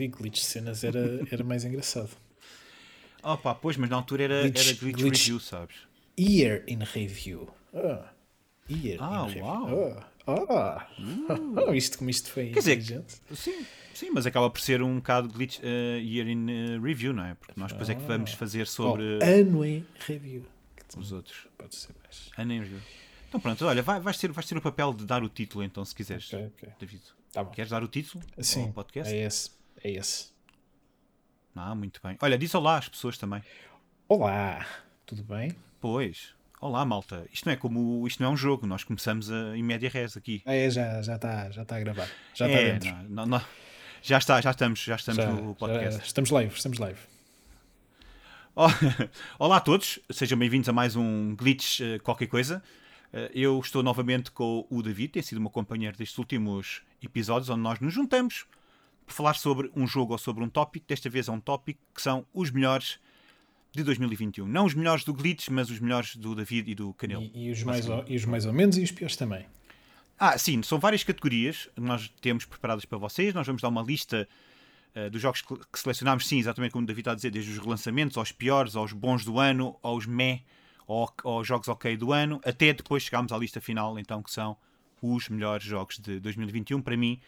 Digo, glitch de cenas era, era mais engraçado. Oh pá, pois, mas na altura era Glitch- era glitch, glitch. review, sabes? Year in review. Ah, year Ah, in review. uau. Ah, ah. Oh, isto como isto foi Quer dizer, inteligente. Sim, sim, mas acaba por ser um bocado glitch uh, year in uh, review, não é? Porque nós depois é que vamos fazer sobre Oh, ano em review. Os outros. Pode ser mais. Ano em review. Então pronto, olha, vai, vais, ter, vais ter o papel de dar o título então, se quiseres, Ok, ok. David. Tá. Queres dar o título Sim, ao podcast? é esse. É esse. Ah, muito bem. Olha, diz olá às pessoas também. Olá, tudo bem? Pois. Olá, malta. Isto não é como isto não é um jogo, nós começamos a, em média res aqui. Ah, é, já está já tá, já tá a gravar. Já está É, dentro. não, não. Já está, já estamos, já estamos Já- no podcast. já- estamos live, estamos live. Olá a todos, sejam bem-vindos a mais um Glitch eh, qualquer coisa. Eh, eu estou novamente com o David, tem sido o meu companheiro destes últimos episódios, onde nós nos juntamos falar sobre um jogo ou sobre um tópico. Desta vez é um tópico que são os melhores de 2021. Não os melhores do Glitch, mas os melhores do David e do Canelo. E, e os mais ou, e os mais ou menos e os piores também. Ah, sim, são várias categorias que nós temos preparadas para vocês. Nós vamos dar uma lista eh, dos jogos que, selecionámos, sim, exatamente como o David está a dizer, desde os relançamentos aos piores, aos bons do ano, aos meh, ao- aos jogos ok do ano, até depois chegarmos à lista final, então, que são os melhores jogos de 2021 para mim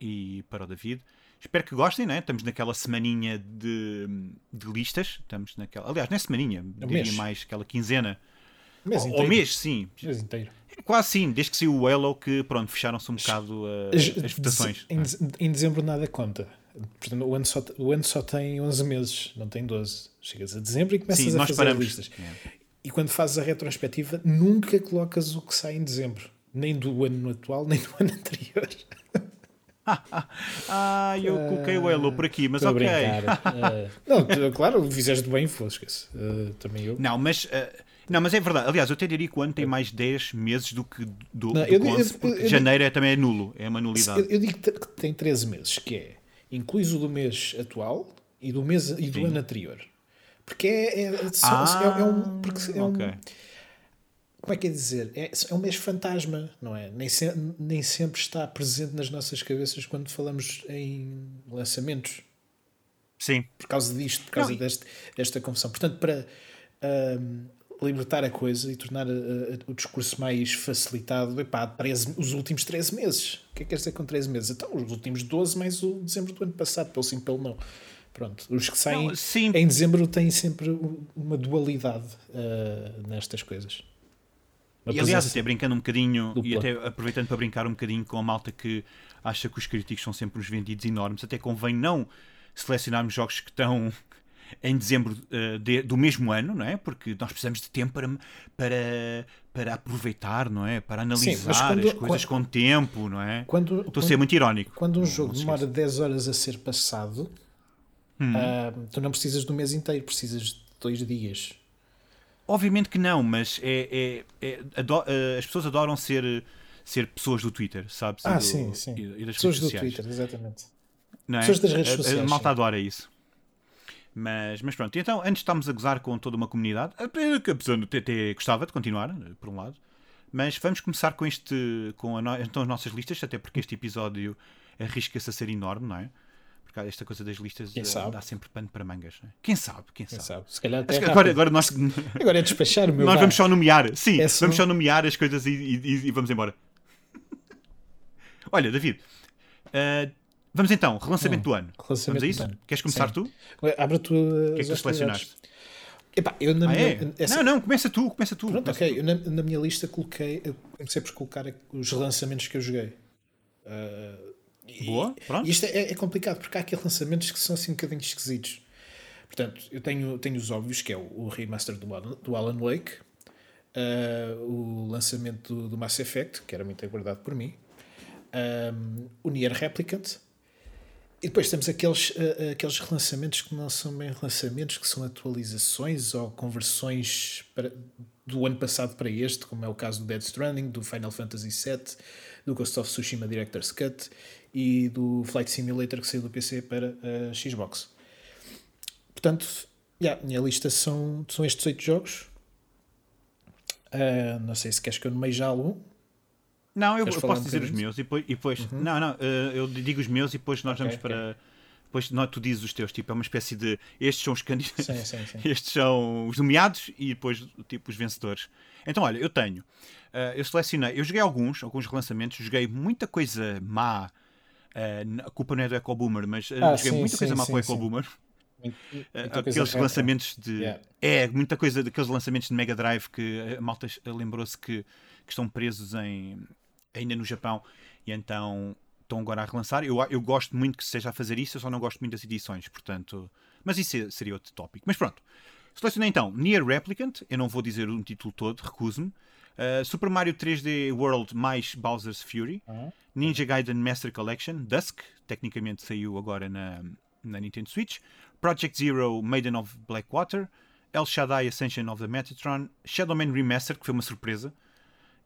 e para o David. Espero que gostem, né? Estamos naquela semaninha de, de listas. Estamos naquela. Aliás, não é semaninha, diria mês. mais aquela quinzena. Mês Ou- ou mês, sim. Mês inteiro. Quase sim, desde que saiu o Halo que pronto, fecharam-se um bocado uh, as votações. Em, em dezembro nada conta. Portanto, o ano, só, o ano só tem 11 meses, não tem 12. Chegas a dezembro e começas Sim, a fazer paramos. listas. É. E quando fazes a retrospectiva, nunca colocas o que sai em dezembro. Nem do ano atual, nem do ano anterior. Ah, eu coloquei o Halo por aqui, mas ok. Eh, não, claro, fizeste bem, fosse também eu. Não, mas, uh, não, mas é verdade. Aliás, eu até diria que o ano tem mais 10 meses do que do, Não, do eu que digo- 11, eu- porque eu- janeiro é, também é nulo, é uma nulidade. Eu, digo que tem 13 meses, que é incluís o do mês atual e do, mês, e do Sim. ano anterior. Porque é, é, só- Ah, é, um. Porque é um ok. Como é que é dizer? É, é um mês fantasma, não é? Nem, se- nem sempre está presente nas nossas cabeças quando falamos em lançamentos, Sim, por causa disto, por causa Não, deste, desta confusão. Portanto, para libertar a coisa e tornar a- a- o discurso mais facilitado, epá, 13, os últimos 13 meses. O que é que quer dizer com 13 meses? Então, os últimos 12 mais o dezembro do ano passado, pelo sim, pelo não. Pronto, os que saem Não, em dezembro têm sempre uma dualidade ah, nestas coisas. E aliás, até brincando um bocadinho e dupla. até aproveitando para brincar um bocadinho com a malta que acha que os críticos são sempre uns vendidos enormes, até convém não selecionarmos jogos que estão em dezembro eh, de- do mesmo ano, não é? Porque nós precisamos de tempo para, para, para aproveitar, não é? Para analisar quando- as coisas com tempo, não é? Quando, Estou a ser muito irónico. Quando um Não- jogo não demora esqueça. 10 horas a ser passado, Hum. ah, tu não precisas do mês inteiro, precisas de dois dias. Obviamente que não, mas é, é- é- eh, as pessoas adoram ser, ser pessoas do Twitter, sabes? E Ah, do- sim, sim. E, e das Pessoas do sociais. Twitter, exatamente. não é? Pessoas das redes A- a- sociais, A, malta sim. adora isso. Mas, mas pronto, então antes estamos a gozar com toda uma comunidade, que a pessoa até gostava de continuar, eh, por um lado. Mas vamos começar com este, com no- então as nossas listas, até porque este episódio arrisca-se a ser enorme, não é? Porque esta coisa das listas eh, dá sempre pano para mangas. Não é? Quem sabe? Quem Quem sabe? sabe? Se calhar até agora, rápido. agora nós, Agora é despachar o meu nós bar. vamos só nomear, sim, É só- vamos só nomear as coisas e, e- e vamos embora. Olha, David, eh, vamos então, relançamento do ano. relançamento vamos a isso? ano. Queres começar Sim. tu? Abre a tua. O que é que tu selecionaste? Epá, eu na Ah, minha, é? essa- Não, não, começa tu, começa tu. Pronto, começa ok. Eu na, na minha lista coloquei. Comecei por colocar os relançamentos que eu joguei. Tu. Boa, pronto. E isto é, é complicado porque há aqueles lançamentos que são assim um bocadinho esquisitos. Portanto, eu tenho, tenho os óbvios, que é o, o remaster do, Alan- do Alan Wake, ah, o lançamento do, do Mass Effect, que era muito aguardado por mim, ah, o Nier Replicant, e depois temos aqueles, ah, aqueles relançamentos que não são bem relançamentos, que são atualizações ou conversões para- do ano passado para este, como é o caso do Dead Stranding, do Final Fantasy VII, do Ghost of Tsushima Director's Cut e do Flight Simulator que saiu do PC para a Xbox. Portanto, yeah, a minha lista são, são estes oito jogos. Ah, não sei se queres que eu nomeie já algum. Não, eu, eu posso um dizer os meus e depois. E depois uhum. Não, não, uh, eu digo os meus e depois nós okay, vamos okay. para. Depois não, tu dizes os teus, tipo, é uma espécie de. Estes são os candidatos. Sim, sim, sim. Estes são os nomeados e depois, tipo, os vencedores. Então, olha, eu tenho. Uh, eu selecionei. Eu joguei alguns, alguns relançamentos, joguei muita coisa má. Uh, a culpa não é do Eco Boomer, mas uh, ah, joguei sim, muita coisa má com o Eco Boomer. aqueles lançamentos de. Yeah. É, muita coisa daqueles lançamentos de Mega Drive que a malta lembrou-se que, que estão presos em, ainda no Japão e então estão agora a relançar. Eu, eu gosto muito que se esteja a fazer isso, eu só não gosto muito das edições, portanto. Mas isso seria outro tópico. Mas pronto. Selecionei então Near Replicant, eu não vou dizer um título todo, recuso-me. Uh, Super Mario 3D World mais Bowser's Fury. Uhum. Ninja Gaiden Master Collection, Dusk, tecnicamente saiu agora na, na Nintendo Switch. Project Zero Maiden of Blackwater. El Shaddai Ascension of the Metatron. Shadow Man Remastered, que foi uma surpresa.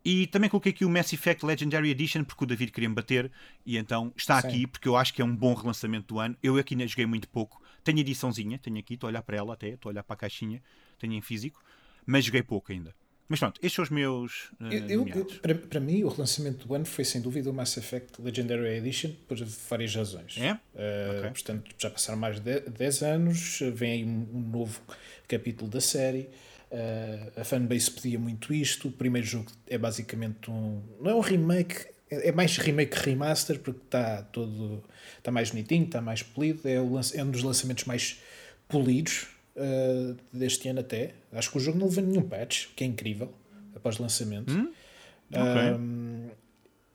E também coloquei aqui o Mass Effect Legendary Edition porque o David queria me bater e então está Sim. aqui porque eu acho que é um bom relançamento do ano. Eu aqui ainda joguei muito pouco. Tenho ediçãozinha, tenho aqui, estou a olhar para ela até, estou a olhar para a caixinha, tenho em físico, mas joguei pouco ainda. Mas pronto, estes são os meus. Uh, eu, eu, para, para mim, o relançamento do ano foi sem dúvida o Mass Effect Legendary Edition, por várias razões. É? Uh, okay. Portanto, já passaram mais de 10 anos, vem aí um, um novo capítulo da série. Uh, a fanbase pedia muito isto. O primeiro jogo é basicamente um. Não é um remake, é mais remake que remaster, porque está todo. Está mais bonitinho, está mais polido. É, o, é um dos lançamentos mais polidos uh, deste ano, até. Acho que o jogo não levou nenhum patch, que é incrível, após lançamento. Hum? Okay. Um,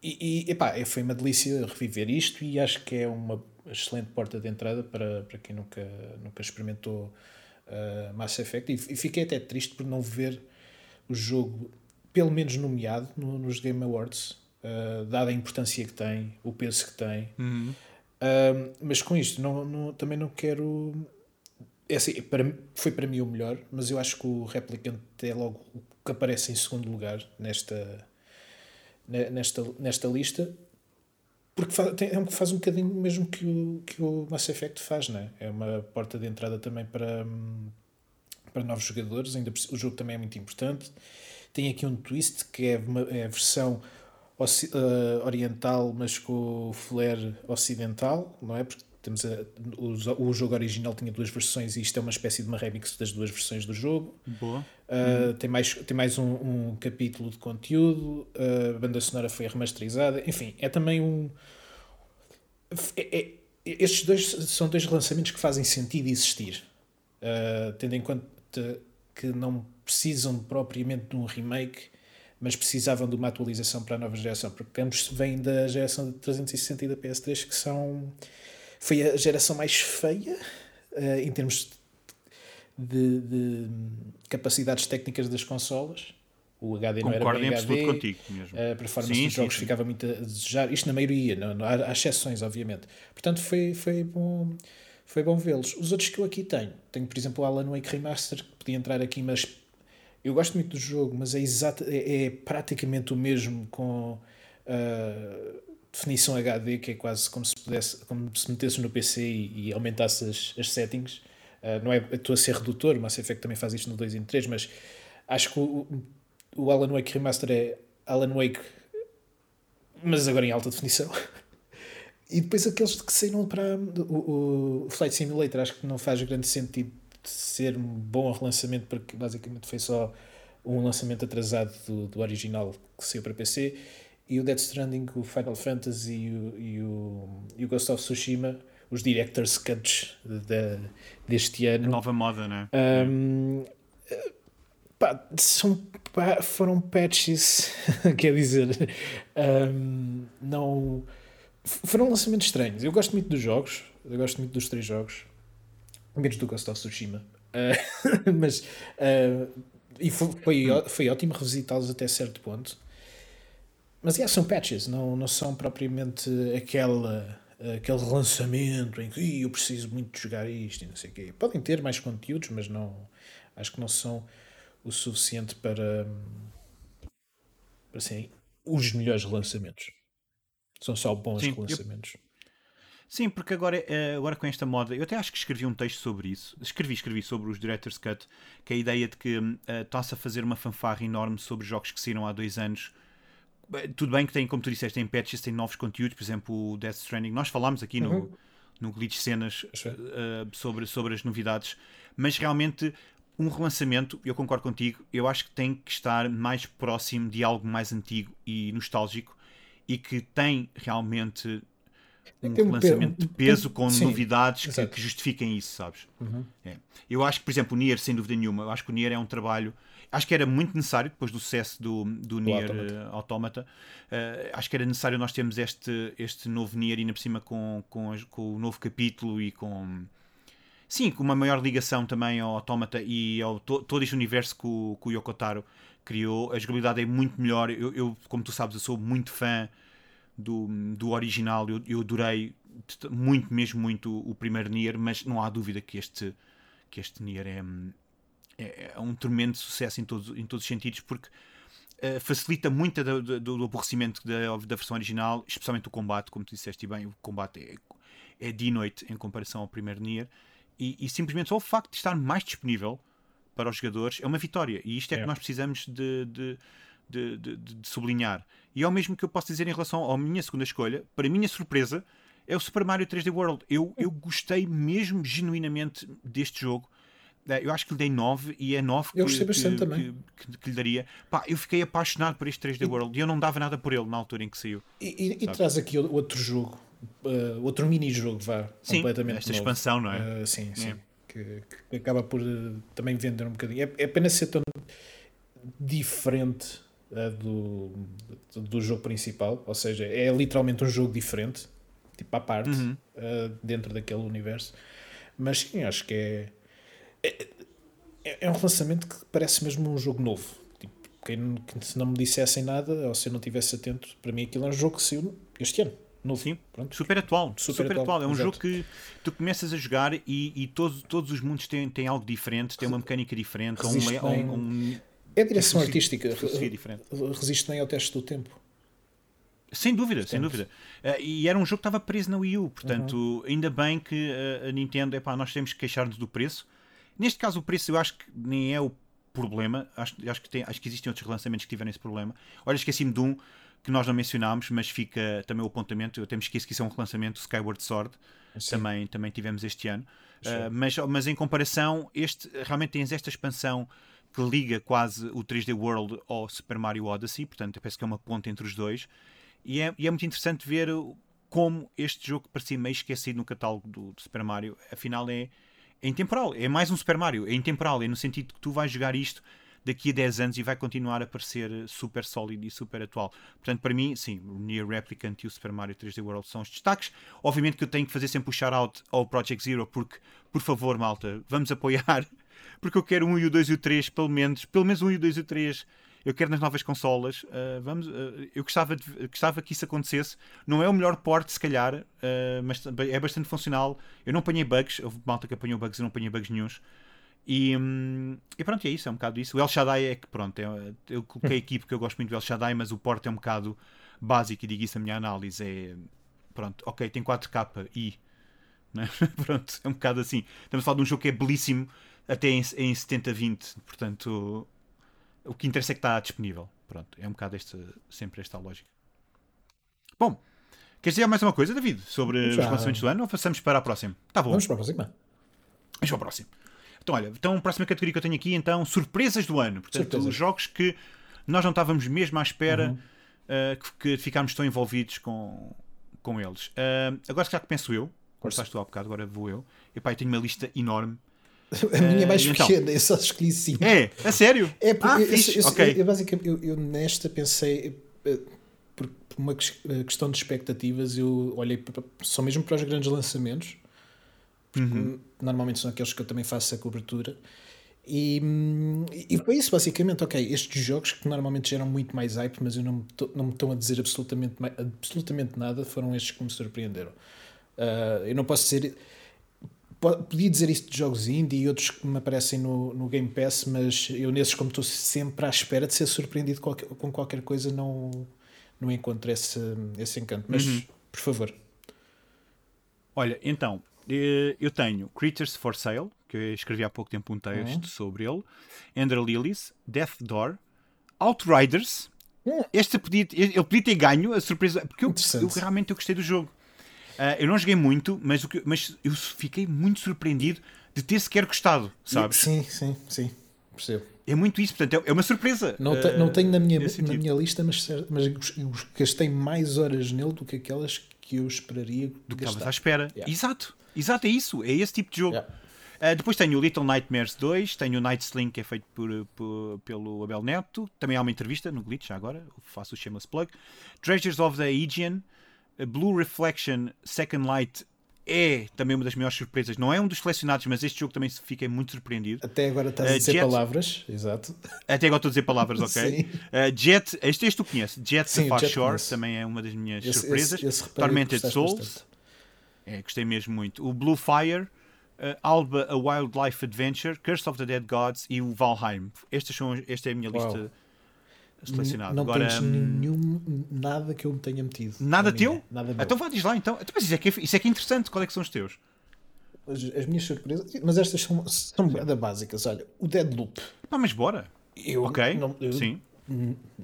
e, e epá, é, foi uma delícia reviver isto e acho que é uma excelente porta de entrada para, para quem nunca, nunca experimentou uh, Mass Effect. E, e, fiquei até triste por não ver o jogo, pelo menos nomeado, no, nos Game Awards, uh, dada a importância que tem, o peso que tem. Uhum. Uh, mas com isto, não, não, também não quero. É assim, para, foi para mim o melhor, mas eu acho que o Replicant é logo o que aparece em segundo lugar nesta, nesta, nesta lista porque faz, tem, é faz um bocadinho mesmo que o, que o Mass Effect faz, não é? É uma porta de entrada também para, para novos jogadores, ainda o jogo também é muito importante. Tem aqui um twist que é, uma, é a versão uh, oriental, mas com o flare ocidental, não é? Porque temos a, o, o jogo original tinha duas versões e isto é uma espécie de uma remix das duas versões do jogo. Boa. Uh, uhum. Tem mais, tem mais um, um capítulo de conteúdo, uh, a banda sonora foi remasterizada, enfim, é também um. É, é, estes dois são dois lançamentos que fazem sentido existir, uh, tendo em conta que não precisam propriamente de um remake, mas precisavam de uma atualização para a nova geração, porque ambos vêm da geração de 360 e da PS3, que são. Foi a geração mais feia em termos de, de capacidades técnicas das consolas. O HD não Concordo era bem HD, contigo mesmo. a performance sim, dos jogos sim, ficava muito a desejar. Isto na maioria, não, não, há, há exceções, obviamente. Portanto, foi, foi bom, foi bom vê-los. Os outros que eu aqui tenho, tenho por exemplo o Alan Wake Remaster, que podia entrar aqui, mas eu gosto muito do jogo, mas é, exato, é, é praticamente o mesmo com uh, definição HD, que é quase como se, pudesse, como se metesse no PC e, e aumentasse as, as settings. Uh, não é, estou a ser redutor, o Mass Effect também faz isto no 2 e no 3, mas acho que o, o Alan Wake Remaster é Alan Wake, mas agora em alta definição. e depois aqueles que saíram para o, o Flight Simulator, acho que não faz grande sentido ser um bom relançamento, porque basicamente foi só um lançamento atrasado do, do original que saiu para PC. E o Death Stranding, o Final Fantasy e o, e o, e o Ghost of Tsushima os director's cuts de, deste ano. A nova moda, né? Um, pá, são, pá, foram patches, quer dizer, um, não. Foram lançamentos estranhos. Eu gosto muito dos jogos, eu gosto muito dos três jogos, menos do Ghost of Tsushima. Uh, mas. Uh, e foi, foi, foi ótimo revisitá-los até certo ponto. Mas yeah, são patches, não, não são propriamente aquela aquele relançamento em que eu preciso muito de jogar isto e não sei o quê. Podem ter mais conteúdos, mas não acho que não são o suficiente para, para assim, os melhores lançamentos. São só bons Sim, lançamentos. Eu... Sim, porque agora, eh, agora com esta moda, eu até acho que escrevi um texto sobre isso. Escrevi, escrevi sobre os Director's Cut, que é a ideia de que uh, está-se a fazer uma fanfarra enorme sobre jogos que saíram há dois anos tudo bem que tem, como tu disseste, tem patches, tem novos conteúdos, por exemplo, o Death Stranding. Nós falámos aqui uhum. no, no Glitch Cenas uh, sobre, sobre as novidades, mas realmente um relançamento, eu concordo contigo, eu acho que tem que estar mais próximo de algo mais antigo e nostálgico e que tem realmente um tem lançamento de peso com Sim, novidades que, que, justifiquem isso, sabes? Uhum. É. Eu acho que, por exemplo, o Nier, sem dúvida nenhuma, eu acho que o Nier é um trabalho. Acho que era muito necessário, depois do sucesso do, do Nier Automata, uh, Automata uh, acho que era necessário nós termos este, este novo Nier ainda por cima com, com, com o novo capítulo e com. Sim, com uma maior ligação também ao Automata e ao to, todo este universo que o, que o Yokotaro criou. A jogabilidade é muito melhor. Eu, eu, como tu sabes, eu sou muito fã do, do original. Eu, eu adorei muito, mesmo muito, o primeiro Nier, mas não há dúvida que este, que este Nier é, é, é um tremendo sucesso em todos, em todos os sentidos, porque uh, facilita muito do, do, do aborrecimento da, da versão original, especialmente o combate, como tu disseste bem, o combate é, é dia e noite em comparação ao primeiro Nier. E, e, simplesmente só o facto de estar mais disponível para os jogadores é uma vitória. E isto é, é. que nós precisamos de, de de, de, de, sublinhar. E é o mesmo que eu posso dizer em relação à minha segunda escolha, para minha surpresa, é o Super Mario 3D World. Eu, eu gostei mesmo genuinamente deste jogo. Eh, eu acho que lhe dei 9 e é 9 que, eu gostei bastante que, também. Que, que, que, lhe daria. Pá, eu fiquei apaixonado por este 3D e, World e eu não dava nada por ele na altura em que saiu. E, e, e traz aqui outro jogo, uh, outro mini-jogo, vá, sim, completamente esta novo. expansão, não é? Uh, sim, sim. É. Que, que, acaba por uh, também vender um bocadinho. É, é apenas ser tão diferente do, do jogo principal, ou seja, é literalmente um jogo diferente, tipo à parte, uhum. uh, dentro daquele universo. Mas sim, acho que é, é, é, um lançamento que parece mesmo um jogo novo. Tipo, quem, se não me dissessem nada, ou se eu não estivesse atento, para mim aquilo é um jogo que saiu este ano. Novo. Sim, Pronto. super atual. Super, super atual. atual. É um Exato. jogo que tu começas a jogar e, e todos, todos os mundos têm, têm algo diferente, têm uma mecânica diferente, um, um, um, é a direção artística. Resiste bem ao teste do tempo. Sem dúvida, sem dúvida. Uh, e era um jogo que estava preso na Wii U, portanto, uhum. ainda bem que uh, a Nintendo, epá, nós temos que queixar-nos do preço. Neste caso, o preço eu acho que nem é o problema, acho, acho, que, tem, acho que existem outros relançamentos que tiveram esse problema. Olha, esqueci-me de um que nós não mencionámos, mas fica também o apontamento. Eu temos que esquecer que isso é um relançamento, Skyward Sword, também, também tivemos este ano. Uh, mas, mas em comparação, este realmente tens esta expansão que liga quase o 3D World ao Super Mario Odyssey, portanto, eu penso que é uma ponte entre os dois. E é, e é muito interessante ver como este jogo que parecia meio esquecido no catálogo do, do, Super Mario, afinal é, é intemporal. É mais um Super Mario, é intemporal, é no sentido que tu vais jogar isto daqui a 10 anos e vai continuar a parecer super sólido e super atual. Portanto, para mim, sim, o Near Replicant e o Super Mario 3D World são os destaques. Obviamente que eu tenho que fazer sempre o shout-out ao Project Zero, porque, por favor, malta, vamos apoiar porque eu quero um e o 2 e o 3, pelo menos, pelo menos um e o 2 e o 3. Eu quero nas novas consolas. Uh, vamos, uh, eu gostava, de, gostava que isso acontecesse. Não é o melhor porte, se calhar, uh, mas é bastante funcional. Eu não apanhei bugs. Houve malta que apanhou bugs, eu não apanhei bugs nenhums. E, um, e, pronto, é isso, é um bocado isso. O El Shaddai é que, pronto, é, eu coloquei aqui porque eu gosto muito do El Shaddai, mas o porte é um bocado básico e digo isso a minha análise. É, pronto, ok, tem 4K e. Né? pronto, é um bocado assim. Estamos a falar de um jogo que é belíssimo até em, em 70-20, portanto o que interessa é que está disponível. Pronto, é um bocado este, sempre esta lógica. Bom, queres dizer mais uma coisa, David, sobre Já. os lançamentos do ano ou passamos para a próxima? Tá bom. Vamos para a próxima. Vamos para a próxima. Então, olha, então a próxima categoria que eu tenho aqui, então, surpresas do ano. Portanto, os jogos que nós não estávamos mesmo à espera uhum. uh, que, que ficámos tão envolvidos com, com eles. Uh, agora, já que penso eu, começaste tu há bocado, agora vou eu. Epá, eu tenho uma lista enorme A minha é mais pequena, então, eu só escolhi 5. É, a sério? É porque ah, eu, eu, okay. eu, basicamente eu, eu, nesta pensei eh, por uma eh, questão de expectativas, eu olhei só mesmo para os grandes lançamentos, porque uhum. normalmente são aqueles que eu também faço a cobertura. E, e foi isso, basicamente. Ok, estes jogos que normalmente geram muito mais hype, mas eu não me, não me estão a dizer absolutamente, absolutamente nada, foram estes que me surpreenderam. Uh, eu não posso dizer podia dizer isso de jogos indie e outros que me aparecem no, no Game Pass, mas eu nesses, como estou sempre à espera de ser surpreendido com, com qualquer coisa, não, não encontro esse, esse encanto. Mas, uhum. por favor. Olha, então, eh, eu tenho Creatures for Sale, que eu escrevi há pouco tempo um texto uhum. sobre ele, Ender Lilies, Death Door, Outriders, Este podia, ele podia ter ganho a surpresa, porque eu, eu realmente eu gostei do jogo. Uh, eu não joguei muito, mas, que, mas eu fiquei muito surpreendido de ter sequer gostado, sabes? Sim, sim, sim, percebo. É muito isso, portanto, é, é uma surpresa. Não, te, não tenho na minha, na minha lista, mas, mas gastei mais horas nele do que aquelas que eu esperaria. Do que estavas à espera. Yeah. Exato, exato, é isso, é esse tipo de jogo. Yeah. Uh, depois tenho o Little Nightmares 2, tenho o Night Sling, que é feito por, por, pelo Abel Neto. Também há uma entrevista no Glitch, agora, faço o shameless plug. Treasures of the Aegean, Blue Reflection Second Light é também uma das maiores surpresas. Não é um dos selecionados, mas este jogo também fiquei muito surpreendido. Até agora estás uh, a dizer Jet... palavras, exato. Até agora estou a dizer palavras, ok? uh, Jet, este, este tu conheces, Jet Sim, Far Shore também é uma das minhas esse, surpresas. Esse, esse Tormented Souls, é, gostei mesmo muito. O Blue Fire, uh, Alba A Wildlife Adventure, Curse of the Dead Gods e o Valheim. Estas são, esta é a minha Uau. lista selecionado. Não Agora, tens hum, nenhum, nada que eu me tenha metido. Nada teu? Nada meu. Então vá, diz lá então. então. Mas isso é, que é, isso é que é interessante. Qual é que são os teus? As, as minhas surpresas, mas estas são, são bem básicas. Olha, o Deadloop. Pá, mas bora. Eu, ok, não, eu, sim.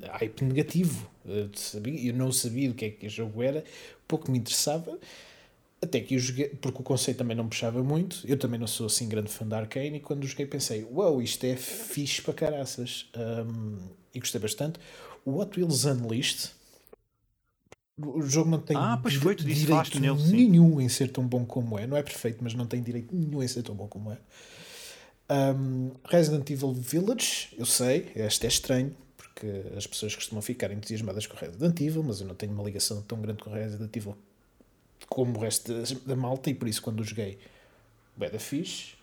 Hype negativo. Eu, sabia, eu não sabia do que é que o jogo era, pouco me interessava. Até que eu joguei, porque o conceito também não me puxava muito. Eu também não sou assim grande fã da Arcane. E quando joguei, pensei: Uau, wow, isto é fixe para caraças. Um, e gostei bastante. O Hot Wheels Unleashed. O jogo não tem ah, pois foi, tu direito nele, nenhum em ser tão bom como é. Não é perfeito, mas não tem direito nenhum em ser tão bom como é. Um, Resident Evil Village, eu sei, este é estranho, porque as pessoas costumam ficar entusiasmadas com Resident Evil, mas eu não tenho uma ligação tão grande com Resident Evil como o resto da, malta, e por isso quando o joguei, bem da fixe.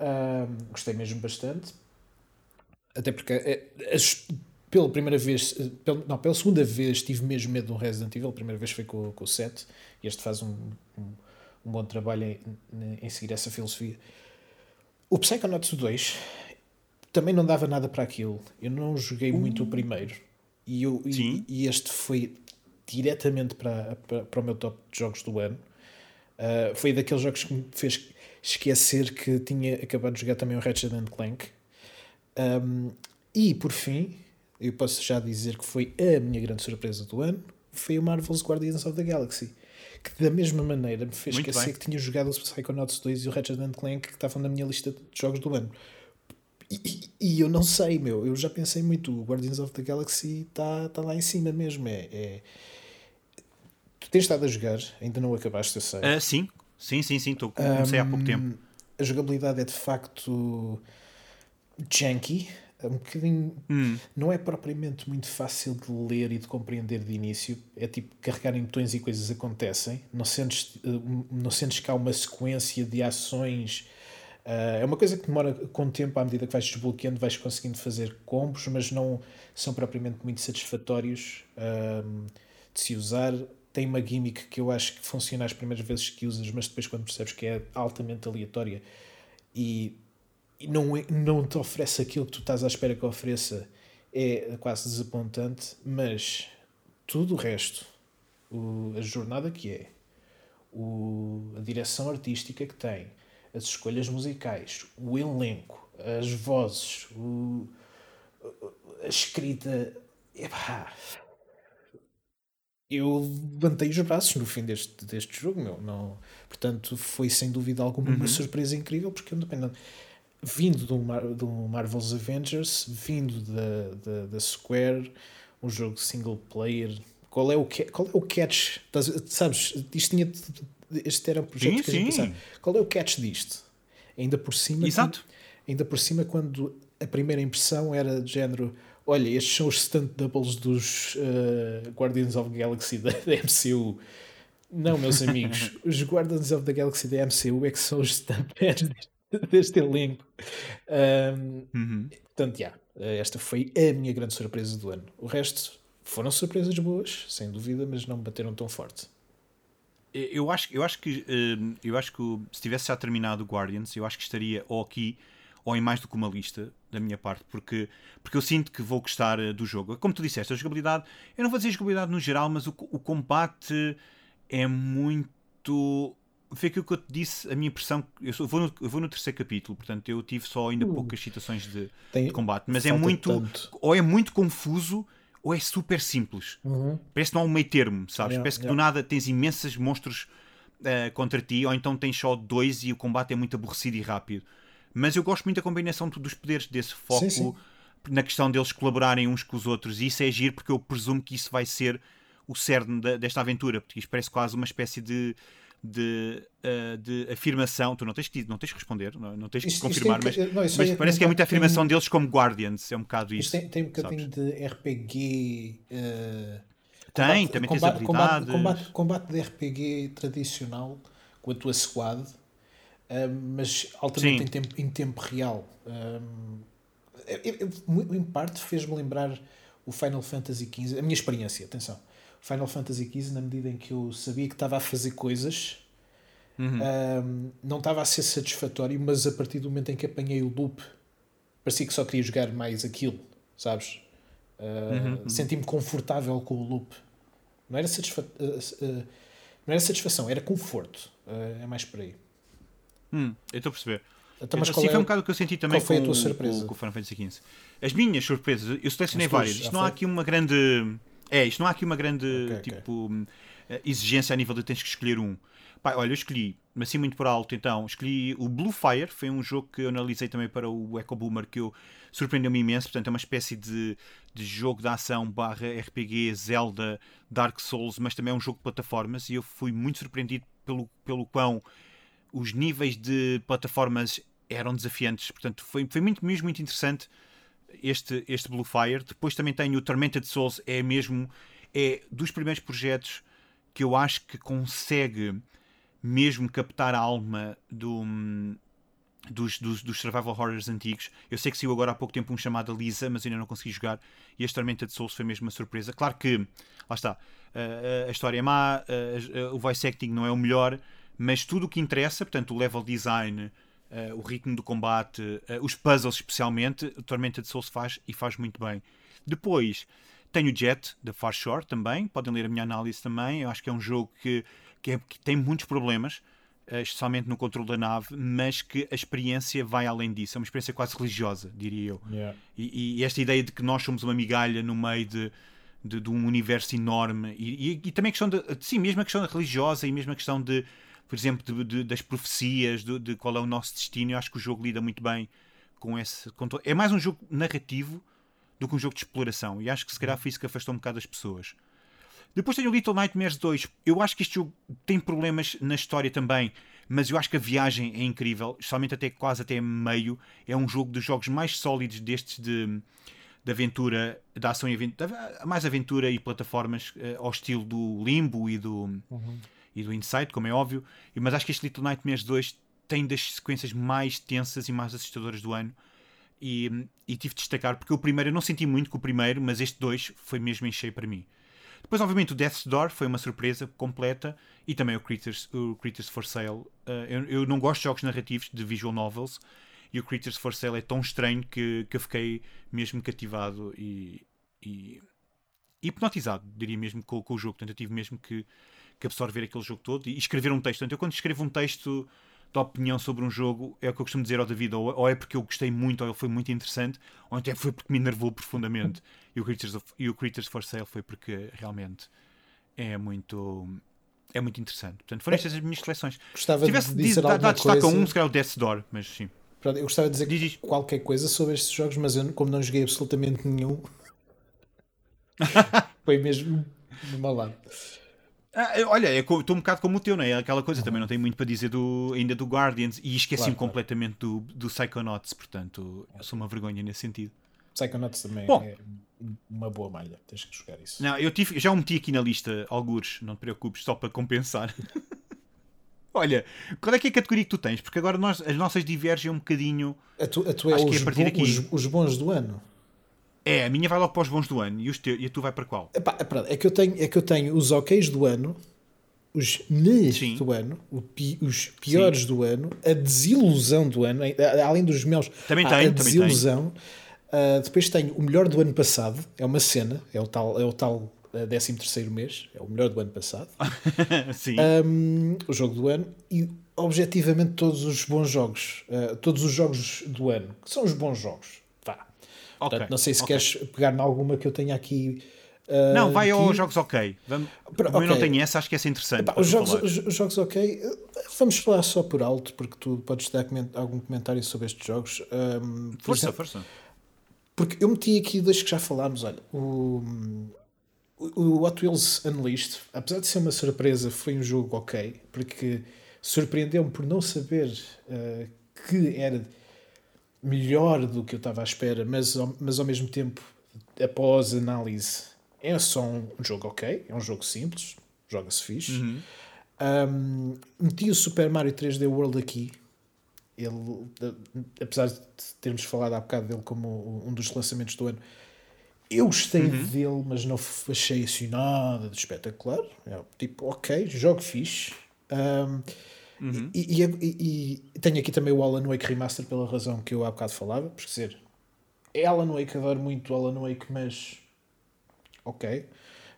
Um, gostei mesmo bastante. Até porque é, as, pela primeira vez, pela, não, pela segunda vez tive mesmo medo de um Resident Evil. A primeira vez foi com, com o 7 e este faz um, um, um bom trabalho em, em, seguir essa filosofia. O Psychonauts 2 também não dava nada para aquilo. Eu não joguei uh. muito o primeiro e, eu, e, e, este foi diretamente para, para, para, o meu top de jogos do ano. Uh, foi daqueles jogos que me fez esquecer que tinha acabado de jogar também o Ratchet Clank um, e por fim, eu posso já dizer que foi a minha grande surpresa do ano, foi o Marvel's Guardians of the Galaxy. Que da mesma maneira me fez Muito esquecer bem. que tinha jogado o Psychonauts 2 e o Ratchet Clank que estavam na minha lista de jogos do ano. E, e, eu não sei, meu, eu já pensei muito. O Guardians of the Galaxy está tá lá em cima mesmo. É, é, Tu tens estado a jogar, ainda não acabaste, eu sei. Uh, sim, sim, sim, sim. Tô, comecei um, há pouco tempo. A jogabilidade é de facto janky, é um bocadinho. Hum. Não é propriamente muito fácil de ler e de compreender de início. É tipo carregar em botões e coisas acontecem. Não sentes, eh, não sentes que há uma sequência de ações. Uh, é uma coisa que demora com o tempo, à medida que vais desbloqueando, vais conseguindo fazer combos, mas não são propriamente muito satisfatórios uh, de se usar. Tem uma gimmick que eu acho que funciona as primeiras vezes que usas, mas depois, quando percebes que é altamente aleatória e e não, é, não te oferece aquilo que tu estás à espera que ofereça, é quase desapontante, mas tudo o resto, o, a jornada que é, o, a direção artística que tem, as escolhas musicais, o elenco, as vozes, o, a escrita. Epá, eu levantei os braços no fim deste, deste jogo, meu. Não, portanto, foi sem dúvida alguma uhum. uma surpresa incrível, porque eu não, vindo do, Mar do Marvel's Avengers, vindo da, da, da Square, um jogo single player. Qual é o, qual é o catch? Sabes, isto tinha. Este era um projeto sim, que a gente pensava. Qual é o catch disto? Ainda por cima. Exato. Ainda por cima, quando a primeira impressão era de género. Olha, estes são os stunt doubles dos uh, Guardians of the Galaxy da, da MCU. Não, meus amigos, os Guardians of the Galaxy da MCU é que são os stunt deste elenco. Um, uhum. Portanto, yeah, esta foi a minha grande surpresa do ano. O resto foram surpresas boas, sem dúvida, mas não me bateram tão forte. Eu acho, eu acho que eu acho que se tivesse já terminado o Guardians, eu acho que estaria ou aqui ou em mais do que uma lista da minha parte, porque, porque eu sinto que vou gostar eh, do jogo. Como tu disseste, a jogabilidade, eu não vou dizer jogabilidade no geral, mas o, o combate é muito foi aquilo que eu te disse, a minha impressão. Eu, sou, vou, no, eu vou no terceiro capítulo, portanto eu tive só ainda uh, poucas citações de, Tem, de combate, mas é muito. Tanto. Ou é muito confuso, ou é super simples. Parece que não há um meio termo, sabes? Yeah, Parece que yeah. do nada tens imensos monstros eh, contra ti, ou então tens só dois e o combate é muito aborrecido e rápido. Mas eu gosto muito da combinação dos poderes, desse foco Sim, sim. na questão deles colaborarem uns com os outros. E isso é giro porque eu presumo que isso vai ser o cerne da- desta aventura, porque isto parece quase uma espécie de. De, eh, de afirmação, tu não tens que não tens que responder, não, não tens que Isto- isto confirmar, tem- mas, não, mas ia parece que é muita afirmação tem- deles como Guardians, é um bocado isso. Isto tem, tem um bocadinho sabes? de RPG. eh, Tem, combate- também tens combate, habilidades. combate, combate de RPG tradicional com a tua squad, eh, mas altamente em tempo, em tempo real. Um, eu- eu- em parte fez-me lembrar o Final Fantasy XV, a minha experiência, atenção. Final Fantasy XV, na medida em que eu sabia que estava a fazer coisas, Uhum. um, não estava a ser satisfatório, mas a partir do momento em que apanhei o loop, parecia que só queria jogar mais aquilo, sabes? Uh, Senti-me confortável com o loop. Não era, satisfa uh, uh, não era satisfação, era conforto. É mais por aí. Hum, eu estou a perceber. Então, mas Assim é, foi um bocado o que eu senti também qual foi a com, tua o- surpresa? com, com o Final Fantasy XV. As minhas surpresas, eu selecionei várias. Isto não há aqui uma grande. É, isto não há aqui uma grande Ok, ok. tipo hum, eh, exigência a nível de tens que escolher um. Pá, olha, eu escolhi, mas assim muito por alto, então, escolhi o Blue Fire, foi um jogo que eu analisei também para o Echo Boomer que eu surpreendeu-me imenso, portanto é uma espécie de, de jogo de ação barra RPG, Zelda, Dark Souls, mas também é um jogo de plataformas e eu fui muito surpreendido pelo, pelo quão os níveis de plataformas eram desafiantes. Portanto, foi, foi muito, mesmo muito interessante este, este Blue Fire. Depois também tenho o Tormented Souls, é mesmo é dos primeiros projetos que eu acho que consegue mesmo captar a alma do, dos, dos, dos survival horrors antigos. Eu sei que saiu agora há pouco tempo um chamado Lisa, mas ainda não consegui jogar. E este Tormented Souls foi mesmo uma surpresa. Claro que, lá está, a, a história é má, a- a- o voice acting não é o melhor, mas tudo o que interessa, portanto, o level design, o ritmo do combate, eh, os puzzles especialmente, o Tormented Souls faz e faz muito bem. Depois tenho o Jet, da Far Shore também, podem ler a minha análise também. Eu acho que é um jogo que, que, é- que tem muitos problemas, eh, especialmente no controle da nave, mas que a experiência vai além disso. É uma experiência quase religiosa, diria eu. Yeah. E, e esta ideia de que nós somos uma migalha no meio de, de, de um universo enorme e, e- e também a questão de, sim, mesmo a questão religiosa e mesmo a questão de, por exemplo, de, de- das profecias, de, de qual é o nosso destino, eu acho que o jogo lida muito bem com esse. Com to- é mais um jogo narrativo do que um jogo de exploração e acho que se calhar foi isso que afastou um bocado as pessoas. Depois tem o Little Nightmares 2. Eu acho que este jogo tem problemas na história também, mas eu acho que a viagem é incrível, especialmente até quase até meio. É um jogo dos jogos mais sólidos destes de, de aventura, da ação e aventura, mais aventura e plataformas eh, ao estilo do Limbo e do, e do Insight, como é óbvio. Mas acho que este Little Nightmares 2 tem das sequências mais tensas e mais assustadoras do ano. E, e tive de destacar, porque o primeiro eu não senti muito com o primeiro, mas este dois foi mesmo em cheio para mim. Depois, obviamente, o Death's Door foi uma surpresa completa e também o Creatures, o Creatures for Sale. Uh, eu, eu não gosto de jogos narrativos de visual novels e o Creatures for Sale é tão estranho que, que eu fiquei mesmo cativado e, e hipnotizado, diria mesmo, com, com o jogo. Portanto, eu tive mesmo que, que absorver aquele jogo todo e escrever um texto. Portanto, eu quando escrevo um texto de opinião sobre um jogo, é o que eu costumo dizer ao David, ou, ou é porque eu gostei muito, ou ele foi muito interessante, ou então foi porque me enervou profundamente. E o Creatures, of- e o Creatures for Sale foi porque realmente é muito é muito interessante. Portanto, foram estas as minhas seleções. Gostava Se tivesse de dizer alguma destaque a um, se calhar o Death's Door, mas sim. Eu gostava de dizer Diz, diz. qualquer coisa sobre estes jogos, mas eu, como não joguei absolutamente nenhum, foi mesmo do meu lado. Ah, olha, estou um bocado como o teu, não é? Aquela coisa, também não tenho muito para dizer do, ainda do Guardians e esqueci-me Claro, claro. completamente do, do Psychonauts, portanto, eu sou uma vergonha nesse sentido. Psychonauts também Bom. é uma boa malha, tens que jogar isso. Não, eu tive, já o meti aqui na lista, algures, não te preocupes, só para compensar. Olha, qual é que é a categoria que tu tens? Porque agora nós, as nossas divergem um bocadinho. A tu, a tu é Acho que é a partir daqui. os, os bons do ano. É, a minha vai logo para os bons do ano e, os teu, e a tu vai para qual? Epá, é é que eu tenho, é que eu tenho os OKs do ano, os Sim. do ano, pi- os piores do ano, a desilusão do ano, além dos meus, Também há tenho, a também desilusão. Ah, depois tenho o melhor do ano passado, é uma cena, é o tal, é o tal ah, 13 terceiro mês, é o melhor do ano passado. Sim. Um, o jogo do ano e objetivamente todos os bons jogos, uh, todos os jogos do ano, que são os bons jogos. Vá. Portanto, não sei se okay. queres pegar em alguma que eu tenha aqui. Uh, não, vai aqui. aos jogos ok. Vamos, okay. Eu não tenho essa, acho que essa é interessante. Epá, os, jogos, os, os, jogos ok, vamos falar só por alto, porque tu podes dar algum comentário sobre estes jogos. Um, força, exemplo, força. Porque eu meti aqui dois que já falámos. Olha, o, o Hot Wheels Unleashed, apesar de ser uma surpresa, foi um jogo ok, porque surpreendeu-me por não saber uh, que era melhor do que eu estava à espera, mas, mas ao mesmo tempo, após análise, é só um jogo ok, é um jogo simples, joga-se fixe. Uhum. Um, meti o Super Mario 3D World aqui. Ele, apesar de termos falado há bocado dele como um dos lançamentos do ano, eu gostei uhum. dele, mas não achei assim nada de espetacular. É tipo, ok, jogo fixe. Um, Uhum. E, e, e, e, tenho aqui também o Alan Wake Remaster pela razão que eu há bocado falava, por dizer, é Alan Wake, adoro muito Alan Wake, mas ok.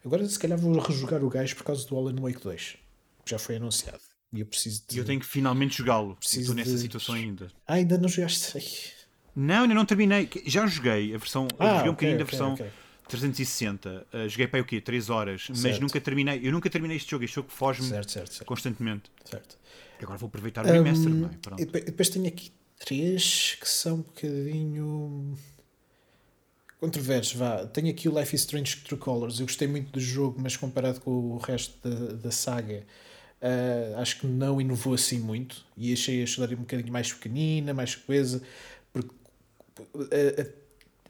Agora se calhar vou rejogar o gajo por causa do Alan Wake 2, que já foi anunciado. E eu preciso de... Eu tenho que finalmente jogá-lo. Estou nessa de... situação ainda. Ah, ainda não jogaste? Não, ainda não terminei. Já joguei a versão. Ah, joguei um bocadinho okay, da versão. Okay. 360. Uh, joguei para o quê? 3 horas. Certo. Mas nunca terminei. Eu nunca terminei este jogo. Este jogo foge-me constantemente. Certo. Agora vou aproveitar o remaster, um, não é? Pronto. Depois tenho aqui três que são um bocadinho controversos, vá. Tenho aqui o Life is Strange True Colors. Eu gostei muito do jogo, mas comparado com o resto da, da saga, uh, acho que não inovou assim muito. E achei a história um bocadinho mais pequenina, mais coisa. Porque uh, uh,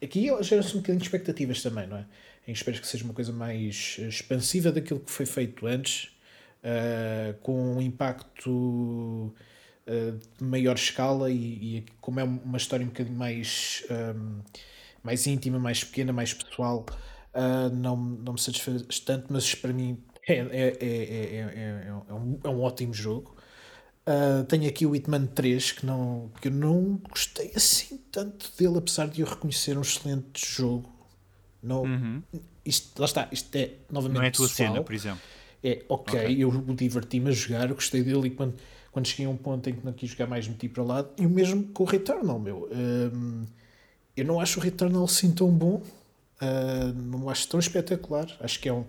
aqui gera-se um bocadinho de expectativas também, não é? Em espero que seja uma coisa mais expansiva daquilo que foi feito antes uh, com um impacto uh, de maior escala e, e, como é uma história um bocadinho mais, um, mais íntima, mais pequena, mais pessoal, uh, não, não me satisfaz tanto, mas para mim é, é, é, é, um, é um ótimo jogo. Uh, tenho aqui o Hitman 3 que, não, que eu não gostei assim tanto dele, apesar de eu reconhecer um excelente jogo. Não, uhum. isto, lá está, isto é novamente. Não é a tua pessoal. cena, por exemplo é ok, okay. eu diverti-me a jogar, gostei dele e quando, quando cheguei a um ponto em que não quis jogar mais meti para o lado, e o mesmo com o Returnal, meu. Um, eu não acho o Returnal assim tão bom, uh, não acho tão espetacular, acho que é um,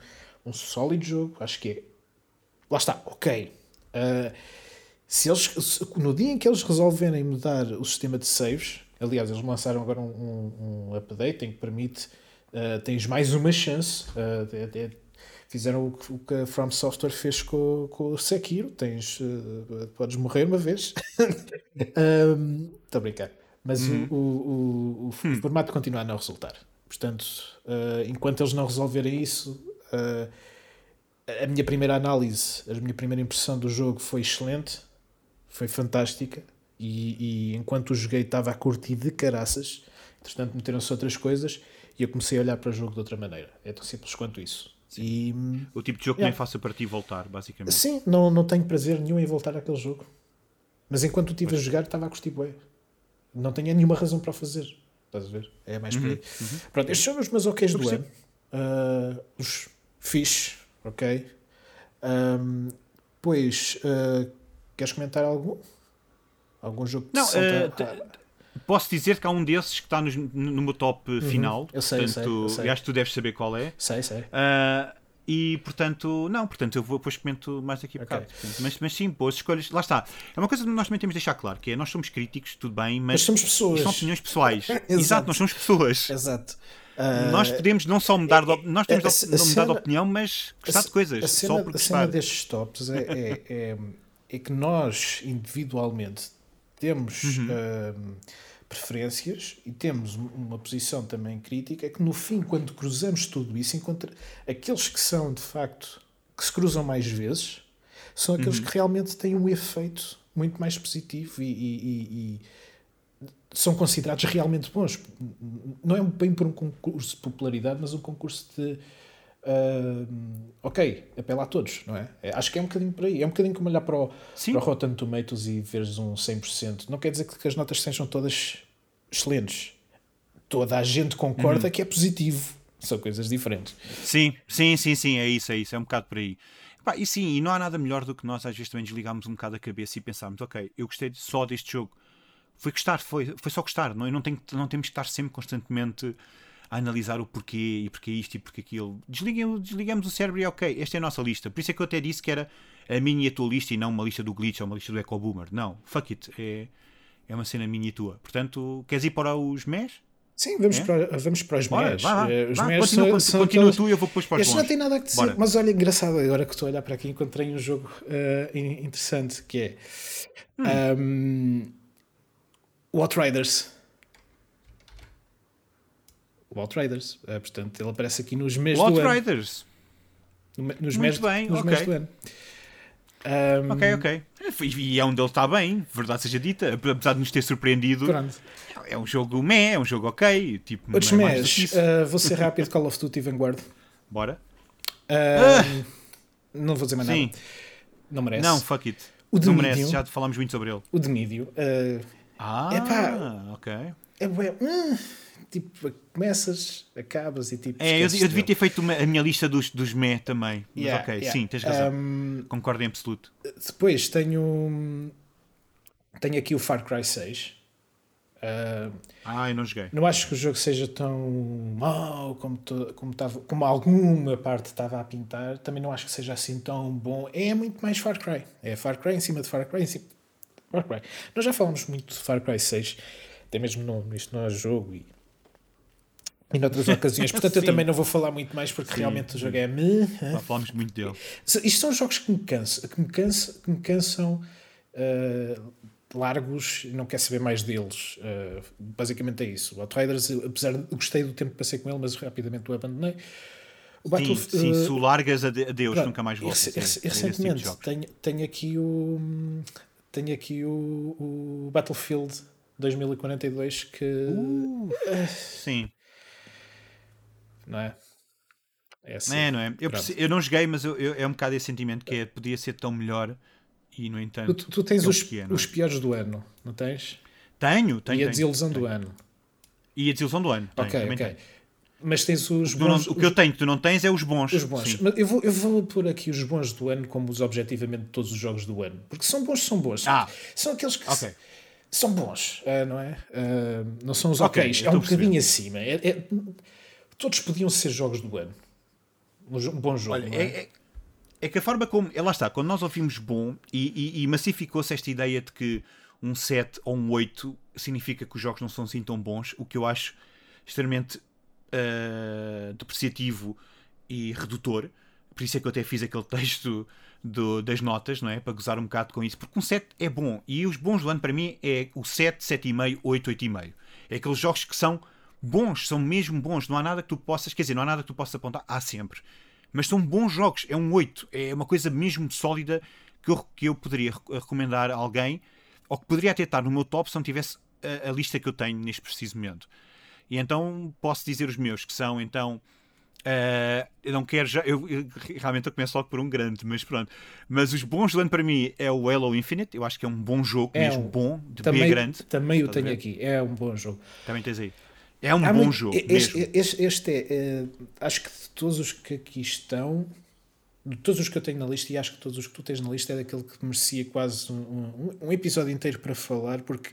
um sólido jogo, acho que é. Lá está, ok. Uh, se eles, se, no dia em que eles resolverem mudar o sistema de saves, aliás, eles lançaram agora um, um, um update em que permite. Uh, tens mais uma chance. Uh, é, fizeram o, o que a From Software fez com, com o Sekiro. Tens, uh, podes morrer uma vez. Estou a brincar. Mas uhum. o, o, o, o hum. formato continua a não resultar. Portanto, uh, enquanto eles não resolverem isso, uh, a minha primeira análise, a minha primeira impressão do jogo foi excelente, foi fantástica. E, e enquanto o joguei, estava a curtir de caraças. Entretanto, meteram-se outras coisas e eu comecei a olhar para o jogo de outra maneira. É tão simples quanto isso. E, o tipo de jogo que yeah. nem faça para ti voltar, basicamente. Sim, não, não tenho prazer nenhum em voltar àquele jogo. Mas enquanto estive a jogar, estava a curtir bué. Não tinha nenhuma razão para o fazer. Estás a ver? É mais uhum, por aí. Uhum. Pronto, estes são os meus OKs do ano. Uh, os fixe, ok? Um, pois, uh, queres comentar algum? Algum jogo que Não, uh, Posso dizer que há um desses que está no, no meu top uhum. final. Eu sei, portanto, eu sei, eu sei. acho que tu deves saber qual é. Sei, sei. Uh, e portanto, não, portanto, eu vou, depois comento mais daqui a okay. bocado. mas, mas sim, boas escolhas. Lá está. É uma coisa que nós também temos de deixar claro: que é nós somos críticos, tudo bem, mas, mas somos pessoas. são opiniões pessoais. Exato. Exato, nós somos pessoas. Exato. Uh, nós podemos não só mudar de, nós temos a, a, a mudar de opinião, mas gostar de coisas. A cena, só por a cena destes tops é, é, é, é, que nós individualmente temos. Uhum. Uh, preferências e temos uma posição também crítica que no fim quando cruzamos tudo isso encontra aqueles que são de facto que se cruzam mais vezes são aqueles uhum. que realmente têm um efeito muito mais positivo e, e, e, e, são considerados realmente bons não é bem por um concurso de popularidade mas um concurso de Uh, ok, apela a todos, não é? é? Acho que é um bocadinho por aí. É um bocadinho como olhar para o, para o Rotten Tomatoes e veres um 100%. Não quer dizer que as notas sejam todas excelentes. Toda a gente concorda uhum. que é positivo. São coisas diferentes. Sim, sim, sim, sim, é isso, é isso. É um bocado por aí. e sim, e não há nada melhor do que nós às vezes também desligarmos um bocado a cabeça e pensarmos, ok, eu gostei só deste jogo Foi gostar, foi, foi só gostar. Não, não, tenho, não temos que estar sempre constantemente a analisar o porquê e porquê isto e porquê aquilo. Desliguem, desligamos o cérebro e ok, esta é a nossa lista. Por isso é que eu até disse que era a minha e a tua lista e não uma lista do Glitch ou uma lista do Eco Boomer. Não, fuck it. É, é uma cena minha e tua. Portanto, queres ir para os MES? Sim, vamos, é? para, vamos para os MES. Os MES continua, são, continua tu e eu vou depois para os Este não tem nada a dizer. Mas olha, engraçado, agora que estou a olhar para aqui, encontrei um jogo uh, interessante que é hum. um, o Outriders. O Outriders. Uh, portanto, ele aparece aqui nos meses do ano. Outriders. Nos meses, bem, nos okay. meses do ano. Um, ok, ok. E é onde ele está bem, verdade seja dita, apesar de nos ter surpreendido. Pronto. É um jogo meh, é um jogo ok. Tipo, Outros é mehs, uh, vou ser rápido: Call of Duty Vanguard. Bora. Ah. Não vou dizer mais Sim. nada. Não merece. Não, fuck it. O não merece, já falámos muito sobre ele. O de Mídio. Uh, ah, epá, ok. É, hum, tipo, começas, acabas e tipo. É, eu, eu devia ter feito uma, a minha lista dos, dos meh também. Mas yeah, ok, yeah. sim, tens razão. Um, Concordo em absoluto. Depois tenho. Tenho aqui o Far Cry 6. Uh, ah, eu não joguei. Não acho que o jogo seja tão mau como, to, como, tava, como alguma parte estava a pintar. Também não acho que seja assim tão bom. É muito mais Far Cry. É Far Cry em cima de Far Cry em cima de Far Cry. Nós já falamos muito de Far Cry 6, até mesmo nome, isto não é jogo e em outras ocasiões. Portanto, eu também não vou falar muito mais porque sim, realmente o jogo é me. Já falamos muito dele. Isto são jogos que me cansam, que me, cansam, que me cansam uh, largos e não quero saber mais deles. Uh, basicamente é isso. O Outriders, apesar de gostei do tempo que passei com ele, mas rapidamente o abandonei. O Battle, sim, sim, uh, se o largas, adeus, pronto, nunca mais voltas. Recentemente, tipo tenho, tenho aqui o. Tenho aqui o, o Battlefield 2042 que. Uh, sim não é? É, assim, é não é? Eu, eu não joguei, mas eu, eu, é um bocado esse sentimento que é, podia ser tão melhor e, no entanto. Tu, tu tens é os, é, os piores do ano, não tens? Tenho, tenho. E a desilusão tenho. do ano. E a desilusão do ano. Ok, tenho, ok. Tenho. Mas tens os o bons. Não, o que eu tenho que tu não tens é os bons. Os bons. Mas eu vou, eu vou pôr aqui os bons do ano como os objetivamente todos os jogos do ano. Porque são bons, são bons. Ah. São aqueles que. Okay. São bons, uh, não é? Uh, não são os okay, ok. É um bocadinho acima. É, é, Todos podiam ser jogos do ano. Um bom jogo. Olha, é? É, é? é, que a forma como. É, lá está, quando nós ouvimos bom e, e, e massificou-se esta ideia de que um 7 ou um 8 significa que os jogos não são assim tão bons, o que eu acho extremamente uh, depreciativo e redutor. Por isso é que eu até fiz aquele texto do, das notas, não é? Para gozar um bocado com isso. Porque um 7 é bom. E os bons do ano para mim é o 7, 7,5, 8, 8,5. É aqueles jogos que são bons, são mesmo bons. Não há nada que tu possas, quer dizer, não há nada que tu possas apontar. Há sempre. Mas são bons jogos. É um 8. É uma coisa mesmo sólida que eu, que eu poderia recomendar a alguém ou que poderia até estar no meu top se não tivesse a, a lista que eu tenho neste preciso momento. E então posso dizer os meus, que são então. Uh, eu não quero já. Eu, eu, realmente eu começo logo por um grande, mas pronto. Mas os bons do ano para mim é o Halo Infinite. Eu acho que é um bom jogo, é mesmo um, bom, de também, B grande. Também o tenho aqui. É um bom jogo. Também tens aí. É um Há bom muito, jogo. Este, este, este é, é, Acho que de todos os que aqui estão, de todos os que eu tenho na lista, e acho que todos os que tu tens na lista, é daquele que merecia quase um, um, um episódio inteiro para falar, porque.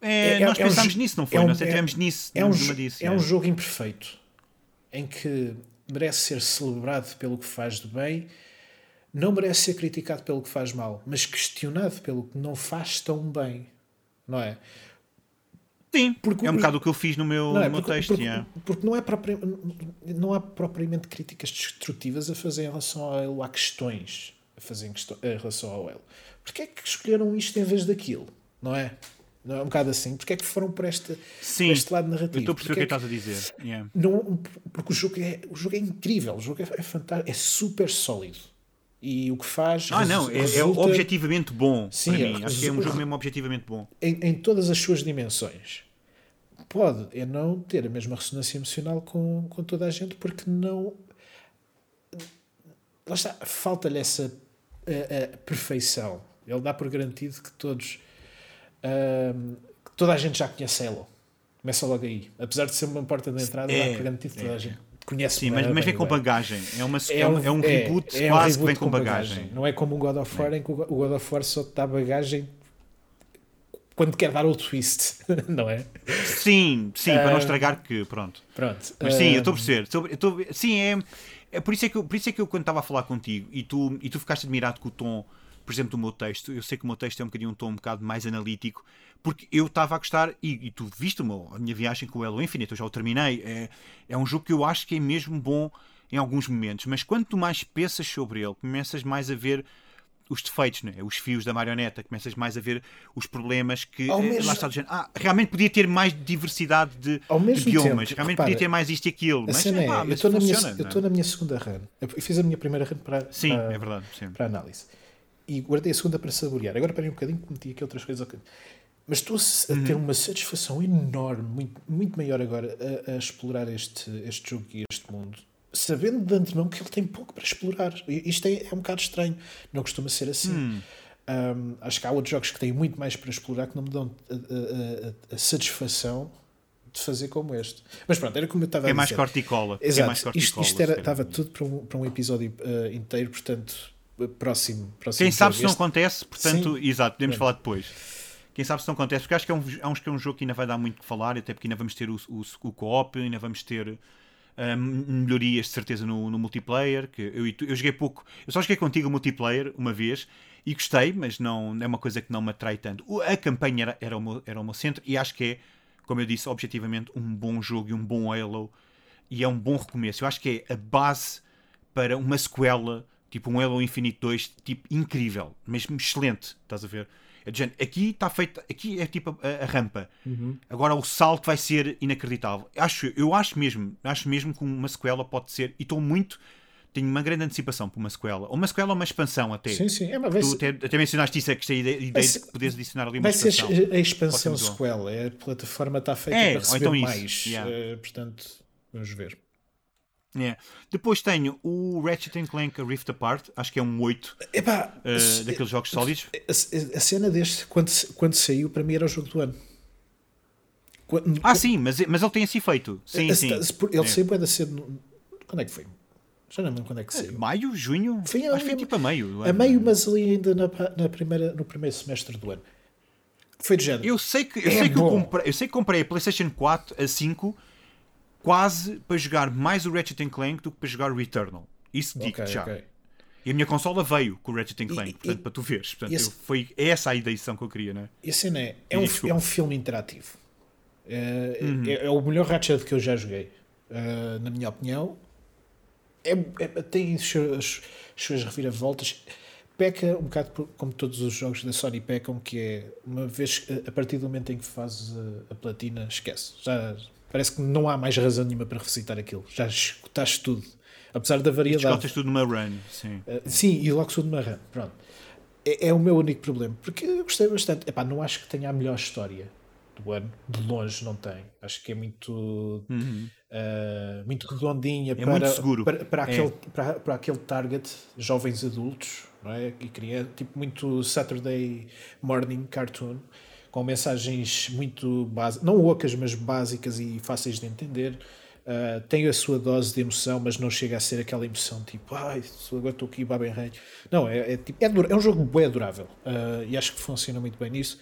É, é, nós é pensámos um, nisso, não foi? É nós entramos nisso. É, um, disso, é um jogo imperfeito em que merece ser celebrado pelo que faz de bem, não merece ser criticado pelo que faz mal, mas questionado pelo que não faz tão bem, não é? Sim, porque, é um bocado o que eu fiz no meu, é, no meu porque, texto. Porque, porque não, é própria, não há propriamente críticas destrutivas a fazer em relação ao Elo, há questões a fazer em, questão, em relação ao Elo. Porquê é que escolheram isto em vez daquilo? Não é? Não é um bocado assim? Porquê é que foram por este, Sim, por este lado narrativo? Estou a perceber o que, é que estás a dizer. Yeah. Não, porque o jogo, é, o jogo é incrível, o jogo é, é fantástico, é super sólido. E o que faz. Ah, não, é, é objetivamente bom. Sim, para mim. Acho que é um jogo mesmo objetivamente bom. Em, em todas as suas dimensões. Pode é não ter a mesma ressonância emocional com, com toda a gente, porque não. Lá está, falta-lhe essa a, a perfeição. Ele dá por garantido que todos. Uh, que toda a gente já conhece Halo. Começa logo aí. Apesar de ser uma porta de entrada, é, dá por garantido que toda a é, gente conhece Sim, mas, mas vem com bagagem. É, uma, é, um, é um é, reboot é, quase um reboot que vem com, bagagem. bagagem. Não é como um God of War em que o God of War só te dá bagagem quando quer dar o twist, não é? Sim, sim, para não estragar que, pronto. Pronto. Mas sim, eu estou a perceber. Estou- eu estou- sim, é, é por, isso é que eu, por isso é que eu, quando estava a falar contigo e tu, e tu ficaste admirado com o tom, por exemplo, do meu texto, eu sei que o meu texto é um bocadinho um tom um bocado mais analítico, porque eu estava a gostar, e, e tu viste a minha viagem com o Halo Infinite, eu já o terminei. É, é um jogo que eu acho que é mesmo bom em alguns momentos, mas quando tu mais pensas sobre ele, começas mais a ver os defeitos, né? os fios da marioneta, começas mais a ver os problemas que Ao eh, mesmo- lá está ah, realmente podia ter mais diversidade de, de biomas, tempo, realmente repara, podia ter mais isto e aquilo, mas, é, eu mas estou na, minha, funciona, eu não estou é? na minha segunda run. Eu fiz a minha primeira run para, Sim, para, é verdade. Para análise. E guardei a segunda para saborear. Agora parei um bocadinho que meti aqui outras coisas. Mas estou a Uhum. ter uma satisfação enorme, muito, muito maior agora, a, a explorar este, este jogo e este mundo. Sabendo de antemão que ele tem pouco para explorar. Isto é, é um bocado estranho. Não costuma ser assim. Um, acho que há outros jogos que têm muito mais para explorar que não me dão a, a- a- a satisfação de fazer como este. Mas pronto, era como eu estava a É mais dizer. corte e cola. é Exato, mais corte e isto, isto era, estava tudo para um, para um episódio eh, inteiro, portanto, próximo. próximo Quem sabe se não Este- acontece, portanto, exato, podemos Pronto. falar depois. Quem sabe se não acontece, porque acho que é um, acho que é um jogo que ainda vai dar muito que falar, até porque ainda vamos ter o, o, o co-op, ainda vamos ter ah, melhorias de certeza no, no multiplayer. Que eu, eu joguei pouco, eu só joguei contigo multiplayer uma vez e gostei, mas não é uma coisa que não me atrai tanto. O- A campanha era, era, o meu, era o meu centro e acho que é, como eu disse, objetivamente um bom jogo e um bom Halo e é um bom recomeço. Eu acho que é a base para uma sequela, tipo um Halo Infinite 2, tipo incrível, mesmo excelente, estás a ver? É de género, aqui está feito, aqui é tipo a, a rampa. Agora o salto vai ser inacreditável. Acho, eu acho mesmo, acho mesmo que uma sequela pode ser, e estou muito, tenho uma grande antecipação para uma sequela, ou uma sequela ou uma expansão até. Sim, sim. É, mas vai Tu ser, até, até mencionaste isso, é que esta ideia, ideia ser- de poderes adicionar ali uma vai expansão. a expansão ser muito bom. sequel. É, a plataforma está feita É, para receber então mais. yeah. eh, portanto, vamos ver. É. Depois tenho o Ratchet Clank Rift Apart, acho que é um 8 Epá, uh, se- daqueles jogos sólidos. a, a cena deste, quando, quando saiu, para mim era o jogo do ano. Quando- Ah, sim, mas, mas ele tem esse efeito. Sim, a- sim. a- Ele É. saiu bem da cedo. Quando é que foi? Já não lembro quando é que saiu. Maio, junho? Foi acho que foi a- tipo a meio. A meio, mas ali ainda na, na primeira, no primeiro semestre do ano. Foi de género. Eu sei que, eu É sei que eu, comprei, eu sei que comprei a PlayStation 4 a 5 quase para jogar mais o Ratchet Clank do que para jogar o Returnal. Isso digo Ok, já. ok. E a minha consola veio com o Ratchet Clank, E- portanto, e- para tu veres. Portanto, esse- eu- foi essa a edição que eu queria, né? E a cena é, é, um, é um filme interativo. É, Uhum. é- é o melhor Ratchet que eu já joguei. Uh, na minha opinião, é, é- tem as suas, as suas reviravoltas. Peca um bocado por- como todos os jogos da Sony pecam, que é uma vez que- a partir do momento em que fazes a, a platina, esquece. Já, parece que não há mais razão nenhuma para revisitar aquilo. Já escutaste tudo. Apesar da variedade. Descotas tudo numa run. Sim. Uh, sim, e logo sou de uma rã. Pronto. É, é o meu único problema. Porque eu gostei bastante. Epá, não acho que tenha a melhor história do ano. De longe não tem. Acho que é muito. uh, muito redondinha para, Uhum. muito seguro. para, para, É. aquele, para, para aquele target jovens adultos não é? e criança, tipo muito Saturday morning cartoon com mensagens muito básicas, não ocas, mas básicas e fáceis de entender. Uh, tem a sua dose de emoção, mas não chega a ser aquela emoção tipo, ai, agora estou aqui, bem rei. Não, é, é, tipo, é, é um jogo bem adorável uh, e acho que funciona muito bem nisso.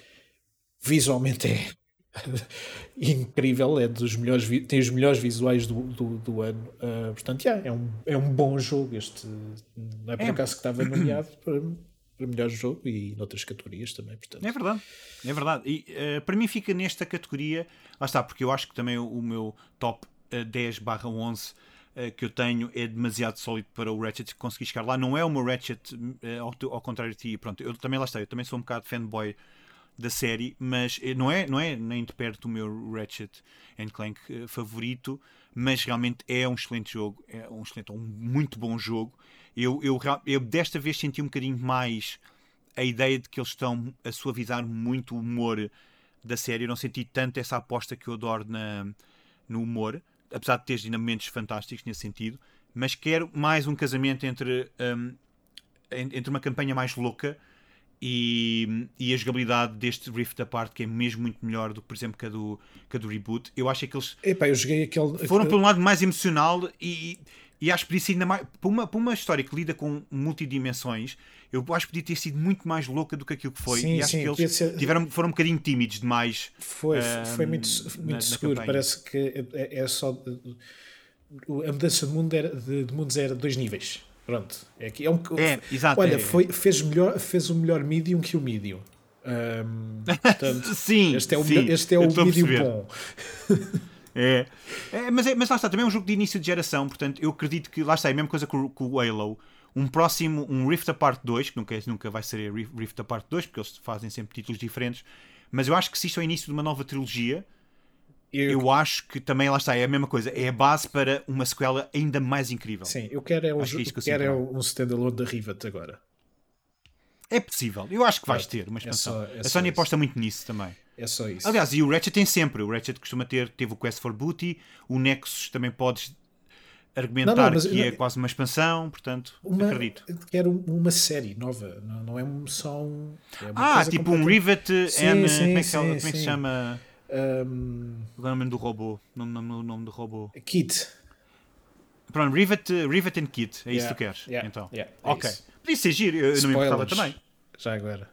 Visualmente é incrível, é dos melhores, tem os melhores visuais do, do, do ano. Uh, portanto, yeah, é, um, é um bom jogo. Este não é por É. acaso que estava nomeado para, melhor jogo e noutras categorias também. Portanto, É verdade, é verdade. E eh, para mim fica nesta categoria, lá está, porque eu acho que também o, meu top eh, 10 barra 11 eh, que eu tenho é demasiado sólido para o Ratchet conseguir chegar lá. Não é o meu Ratchet, ao, ao contrário de ti, pronto, eu também lá está, eu também sou um bocado fanboy da série, mas não é, não é nem de perto o meu Ratchet Clank favorito, mas realmente é um excelente jogo, é um excelente, um muito bom jogo. Eu, eu, eu desta vez senti um bocadinho mais a ideia de que eles estão a suavizar muito o humor da série. Eu não senti tanto essa aposta que eu adoro na, no humor, apesar de teres ainda momentos fantásticos nesse sentido, mas quero mais um casamento entre, en- entre uma campanha mais louca e, e a jogabilidade deste Rift Apart, que é mesmo muito melhor do que, por exemplo, que a do, que a do Reboot. Eu acho é que eles epá, eu joguei aquele. foram por um lado mais emocional e E acho que podia ser ainda mais. Para uma, para uma história que lida com multidimensões, eu acho que podia ter sido muito mais louca do que aquilo que foi. Sim, e acho sim, que eles ser- tiveram, foram um bocadinho tímidos demais. Foi, ah, foi muito, na- muito na seguro. campanha. Parece que é, é só. A mudança de, mundo era, de, de mundos era dois níveis. Pronto. É, que é um, É, exato. Olha, é. foi, fez, melhor, fez o melhor medium que o medium. Ahm, portanto, Sim, este é o, sim, este é o medium bom. É. É, mas, é, mas lá está, também é um jogo de início de geração, portanto, eu acredito que lá está, é a mesma coisa que o, que o Halo. Um próximo, um Rift Apart 2, que nunca, é- nunca vai ser Rift Apart 2, porque eles fazem sempre títulos diferentes, mas eu acho que se isto é o início de uma nova trilogia, Eu, eu acho que também lá está, é a mesma coisa, é a base para uma sequela ainda mais incrível. Sim, eu quero é um, Acho que é que eu quero é um standalone da Rivet agora. É possível, eu acho que vais ter uma é expansão. só- é a Sony isso. aposta muito nisso também. É só isso. Aliás, e o Ratchet tem sempre. O Ratchet costuma ter, teve o Quest for Booty, o Nexus também podes argumentar Não, não, mas- que é não- quase uma expansão, portanto, uma, acredito. Quero uma série nova, não, não é um- só um. é Ah, tipo um completamente- Rivet Sim, M. sim, como é que, se- sim, como é que se chama? Agora o nome do robô. Não me lembro o nome do robô. Kit. Pronto, Rivet, Rivet and Kit. É isso Yeah, que tu queres. yeah, então. yeah, é ok. isso. Podia ser giro, eu, eu não me importava Spoilers. também. Já agora.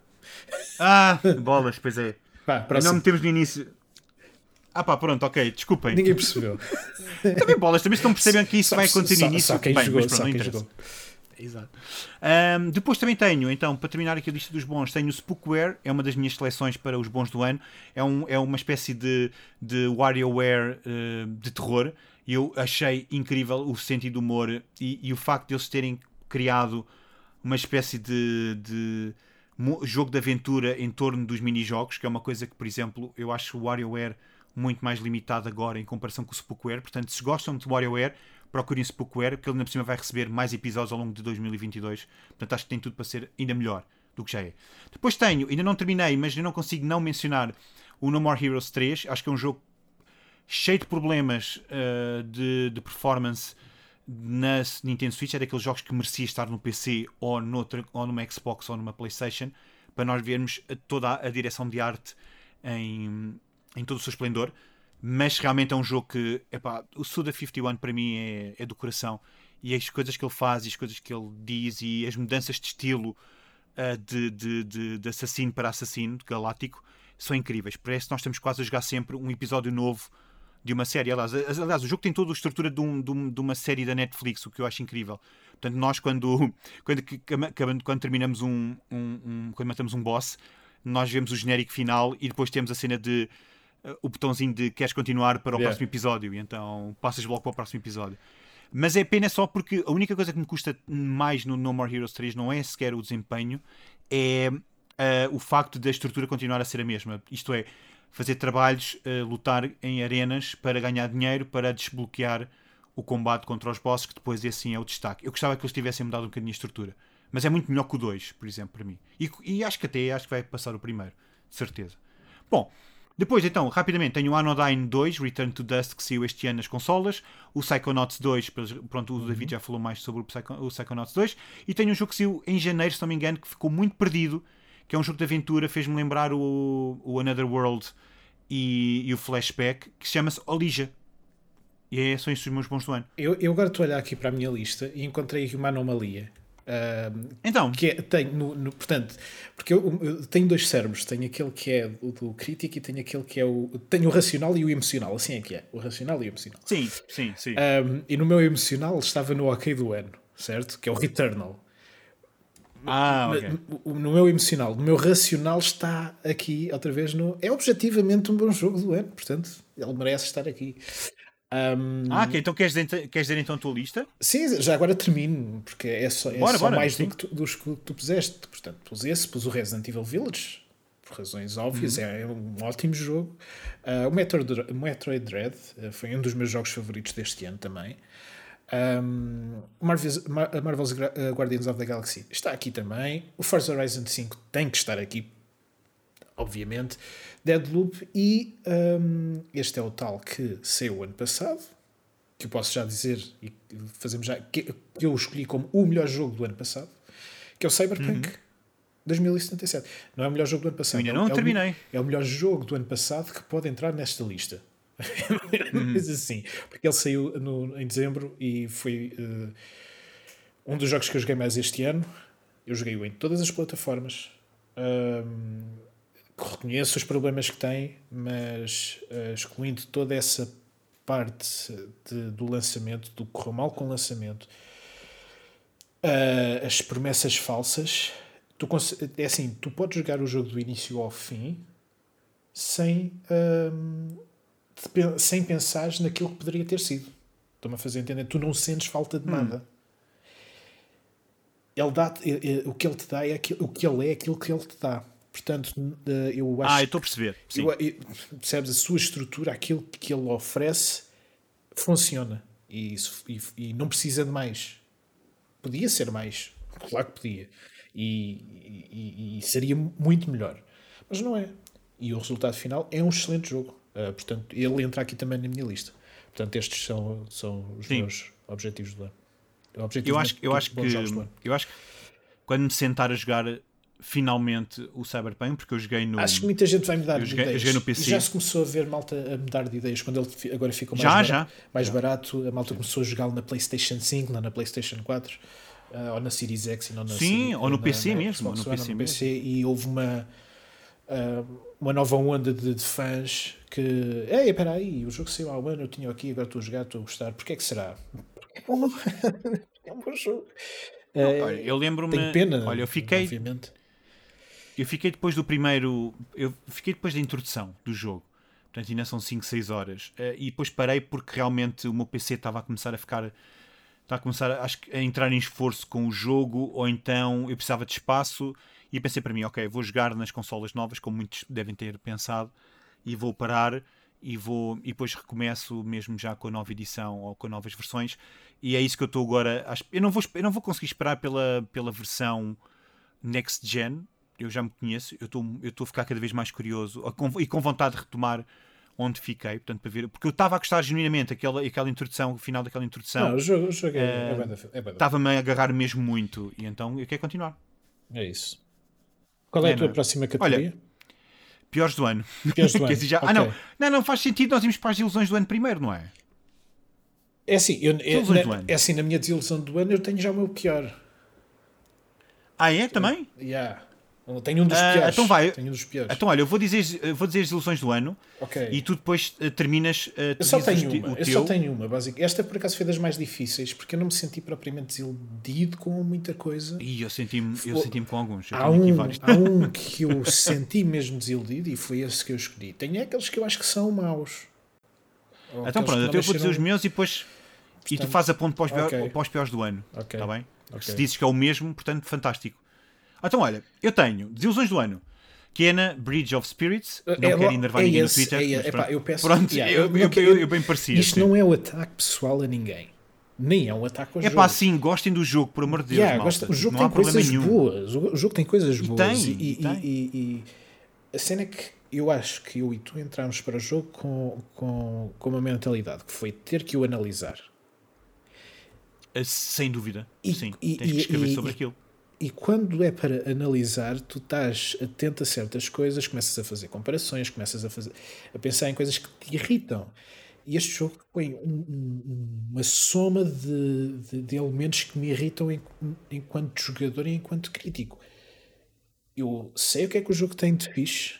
Ah, bolas, pois é. Pá, Não metemos no início. Ah pá, pronto, ok, desculpem. Ninguém percebeu. Também bolas, também se não percebem que isso Só- vai acontecer só- no início. Só quem bem, jogou, mas pronto, só quem jogou. Exato. Ahm, depois também tenho, então, para terminar aqui a lista dos bons, tenho o Spookware, é uma das minhas seleções para os bons do ano. É, um, é uma espécie de, de WarioWare eh, de terror. Eu achei incrível o sentido do humor e, e o facto de eles terem criado uma espécie de, de jogo de aventura em torno dos minijogos, que é uma coisa que, por exemplo, eu acho o WarioWare muito mais limitado agora em comparação com o Spookware. Portanto, se gostam de WarioWare, procurem o Spookware, porque ele ainda por cima vai receber mais episódios ao longo de 2022. Portanto, acho que tem tudo para ser ainda melhor do que já é. Depois tenho, ainda não terminei, mas eu não consigo não mencionar o No More Heroes 3. Acho que é um jogo cheio de problemas uh, de, de performance na Nintendo Switch. É daqueles jogos que merecia estar no PC ou, noutra, ou numa Xbox ou numa PlayStation para nós vermos toda a, direção de arte em, em todo o seu esplendor. Mas realmente é um jogo que, epá, o Suda 51 para mim é, é do coração. E as coisas que ele faz, e as coisas que ele diz, e as mudanças de estilo uh, de, de, de, de assassino para assassino, galáctico, são incríveis. Parece que nós estamos quase a jogar sempre um episódio novo de uma série. Aliás, aliás o jogo tem toda a estrutura de, um, de, um, de, uma série da Netflix, o que eu acho incrível. Portanto, nós quando, quando, quando, quando terminamos um, um, um, quando matamos um boss, nós vemos o genérico final e depois temos a cena de uh, o botãozinho de queres continuar para o yeah. próximo episódio e então passas logo para o próximo episódio. Mas é pena só porque a única coisa que me custa mais no No More Heroes 3 não é sequer o desempenho, é uh, o facto da estrutura continuar a ser a mesma. Isto é, fazer trabalhos, uh, lutar em arenas para ganhar dinheiro, para desbloquear o combate contra os bosses, que depois esse sim é o destaque. Eu gostava que eles tivessem mudado um bocadinho a estrutura. Mas é muito melhor que o 2, por exemplo, para mim. E, e, acho que até acho que vai passar o primeiro, de certeza. Bom, depois então, rapidamente, tenho o Anodyne 2, Return to Dust, que saiu este ano nas consolas. O Psychonauts 2, pronto, o David já falou mais sobre o, Psycho, o Psychonauts 2. E tenho um jogo que saiu em janeiro, se não me engano, que ficou muito perdido, que é um jogo de aventura, fez-me lembrar o, o Another World e, e o Flashback, que chama-se Olija. E é, são esses os meus bons do ano. Eu, eu agora estou a olhar aqui para a minha lista e encontrei aqui uma anomalia. Uh, então, que é, tenho no, no, portanto, porque eu, eu, tenho dois cérebros, tenho aquele que é o do crítico e tenho aquele que é o tenho o racional e o emocional, assim é que é, o racional e o emocional. Sim, sim, sim. Um, e no meu emocional estava no OK do ano, certo? Que é o Returnal. Ah, ok. No, no meu emocional, no meu racional está aqui outra vez no é objetivamente um bom jogo do ano, portanto, ele merece estar aqui. Um, ah, ok. Então queres dizer, queres dizer então a tua lista? Sim, já agora termino, porque é só, é bora, só bora, mais sim. do que tu, dos que tu puseste. Portanto, pus esse, pus o Resident Evil Village, por razões óbvias, Uhum. é um ótimo jogo. Uh, o Metroid, Metroid Dread uh, foi um dos meus jogos favoritos deste ano também. Um, Marvel's, Mar Marvel's uh, Guardians of the Galaxy está aqui também. O Forza Horizon 5 tem que estar aqui, obviamente. Deadloop e um, este é o tal que saiu ano passado, que eu posso já dizer e fazemos já que, que eu escolhi como o melhor jogo do ano passado, que é o Cyberpunk uhum. 2077. Não é o melhor jogo do ano passado. Eu ainda não é terminei. O, é o melhor jogo do ano passado que pode entrar nesta lista. Mas assim, porque ele saiu no, em dezembro e foi uh, um dos jogos que eu joguei mais este ano. Eu joguei-o em todas as plataformas. Um, reconheço os problemas que tem, mas uh, excluindo toda essa parte de, do lançamento, do que correu mal com o lançamento, uh, as promessas falsas, tu, é assim, tu podes jogar o jogo do início ao fim sem, uh, sem pensar naquilo que poderia ter sido. Estou-me a fazer entender. Tu não sentes falta de hum. nada. Hum. Ele dá o que ele te dá é aquilo, o que ele é aquilo que ele te dá. Portanto, eu acho. Ah, eu estou a perceber. Eu, eu, percebes a sua estrutura, aquilo que ele oferece, funciona. E, e, e não precisa de mais. Podia ser mais. Claro que podia. E, e, e, seria muito melhor. Mas não é. E o resultado final é um excelente jogo. Uh, portanto, ele entra aqui também na minha lista. Portanto, estes são, são os Sim. meus objetivos do ano. Objetivos eu acho, eu acho que eu acho que quando me sentar a jogar finalmente o Cyberpunk, porque eu joguei no. Acho que muita gente vai mudar de joguei, ideias. Eu no PC. E já se começou a ver malta a mudar de ideias quando ele agora ficou mais, já, barato, já. mais já. barato. A malta começou a jogá-lo na PlayStation 5, não na PlayStation 4, uh, eh, ou na Series X e não na Sim, ou no na, PC na, mesmo. no PC, no PC e houve uma. Uh, uma nova onda de, de, fãs que. Ei, espera aí, o jogo saiu há um ano, eu tinha aqui, agora estou a jogar, estou a gostar. Porquê é que será? é um bom jogo. Não, olha, eu lembro-me. Pena. Olha, eu fiquei. Obviamente eu fiquei depois do primeiro. Eu fiquei depois da introdução do jogo. Portanto, ainda são 5, 6 horas. Uh, e depois parei porque realmente o meu PC estava a começar a ficar. Está a começar acho, a entrar em esforço com o jogo, ou então eu precisava de espaço. E pensei para mim, ok, vou jogar nas consolas novas, como muitos devem ter pensado, e vou parar e vou e depois recomeço mesmo já com a nova edição ou com novas versões. E é isso que eu estou agora. Eu não vou, eu não vou conseguir esperar pela, pela versão next gen, eu já me conheço, eu estou a ficar cada vez mais curioso e com vontade de retomar onde fiquei, portanto, para ver, porque eu estava a gostar genuinamente aquela, aquela introdução, o final daquela introdução. Não, o jogo, o jogo é, é, é, é Estava-me a agarrar mesmo muito, e então eu quero continuar. É isso. Qual é, a tua próxima categoria? Olha, piores do ano. Piores do ano. já... okay. Ah, não. não, não faz sentido nós irmos para as ilusões do ano primeiro, não é? É assim, eu, é, na, é assim, na minha desilusão do ano eu tenho já o meu pior. Ah, é? Também? Yeah. Tenho um dos uh, piores. Então vai. Tenho um dos piores. Então olha, eu vou dizer, vou dizer as ilusões do ano okay. e tu depois uh, terminas. Uh, eu só tenho uma. eu só tenho uma, basicamente. Esta por acaso foi das mais difíceis porque eu não me senti propriamente desiludido com muita coisa. E eu senti-me eu senti com alguns. há, um, há um que eu senti mesmo desiludido e foi esse que eu escolhi. Tem aqueles que eu acho que são maus. Então pronto, então eu vou dizer os meus e depois. Portanto, e tu fazes a ponto para os, okay. para os piores do ano. Está okay. bem? Okay. Se dizes que é o mesmo, portanto, fantástico. Então, olha, eu tenho desilusões do ano. Kena, Bridge of Spirits. Não é, quero enervar é ninguém esse, no Twitter. É, epá, eu peço, pronto, yeah, eu, eu, eu, eu, bem parecia. Isto não é o ataque pessoal a ninguém. Nem é um ataque ao é jogo. É pá, sim, gostem do jogo, por amor de Deus. Yeah, gosta, o jogo não tem coisas nenhum. boas. O jogo tem coisas boas. Tem, e, e, tem. E, e, a cena é que eu acho que eu e tu entramos para o jogo com, com, com uma mentalidade que foi ter que o analisar. Eh, sem dúvida. E, sim, tens que escrever sobre aquilo e quando é para analisar, tu estás atento a certas coisas, começas a fazer comparações, começas a, fazer, a pensar em coisas que te irritam. E este jogo põe um, um, uma soma de, de, de, elementos que me irritam enquanto jogador e enquanto crítico. Eu sei o que é que o jogo tem de fixe,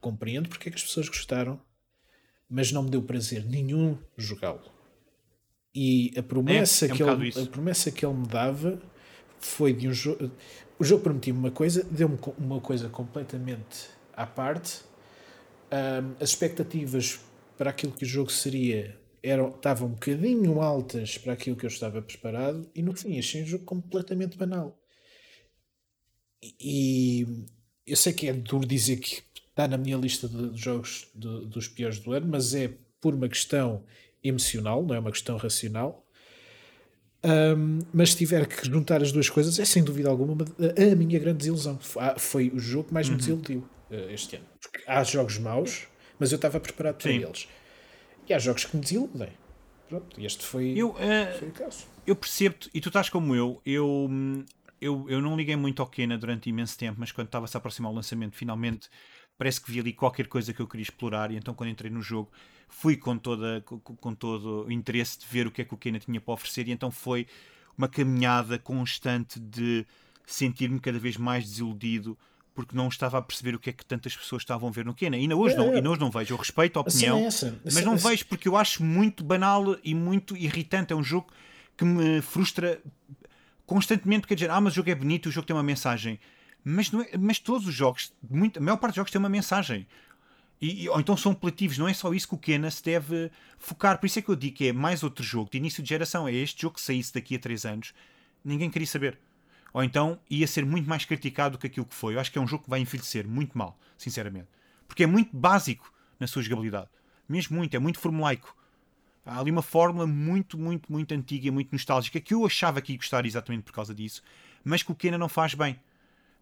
compreendo porque é que as pessoas gostaram, mas não me deu prazer nenhum jogá-lo. E a promessa, é, é um que ele, a promessa que ele me dava foi de um jogo. O jogo prometia-me uma coisa, deu-me uma coisa completamente à parte. Um, as expectativas para aquilo que o jogo seria eram, estavam um bocadinho altas para aquilo que eu estava preparado e no fim achei um jogo completamente banal. E, eu sei que é duro dizer que está na minha lista de jogos de, dos piores do ano, mas é por uma questão emocional, não é uma questão racional. Um, mas se tiver que juntar as duas coisas, é sem dúvida alguma a minha grande desilusão. Foi o jogo que mais me uhum. desiludiu uh, este ano. Porque há jogos maus, mas eu estava preparado para Sim. eles. E há jogos que me desiludem. Pronto, este foi, eu, uh, foi o caso. Eu percebo-te, e tu estás como eu, eu, eu, eu não liguei muito ao Kena durante imenso tempo, mas quando estava-se a aproximar o lançamento, finalmente parece que vi ali qualquer coisa que eu queria explorar e então quando entrei no jogo fui com, toda, com, com todo o interesse de ver o que é que o Kena tinha para oferecer e então foi uma caminhada constante de sentir-me cada vez mais desiludido porque não estava a perceber o que é que tantas pessoas estavam a ver no Kena. E ainda hoje, não, ainda hoje não vejo. Eu respeito a opinião, é essa. mas não vejo porque eu acho muito banal e muito irritante. É um jogo que me frustra constantemente. Quer dizer, ah, mas o jogo é bonito, o jogo tem uma mensagem. Mas, não é, mas todos os jogos, muito, a maior parte dos jogos tem uma mensagem. E, ou então são apelativos, não é só isso que o Kena se deve focar. Por isso é que eu digo que é mais outro jogo de início de geração. É este jogo que saísse daqui a 3 anos, ninguém queria saber ou então ia ser muito mais criticado do que aquilo que foi. Eu acho que é um jogo que vai envelhecer muito mal, sinceramente. Porque é muito básico na sua jogabilidade. Mesmo muito, é muito formulaico. Há ali uma fórmula muito, muito, muito antiga e muito nostálgica que eu achava que ia gostar exatamente por causa disso, mas que o Kena não faz bem,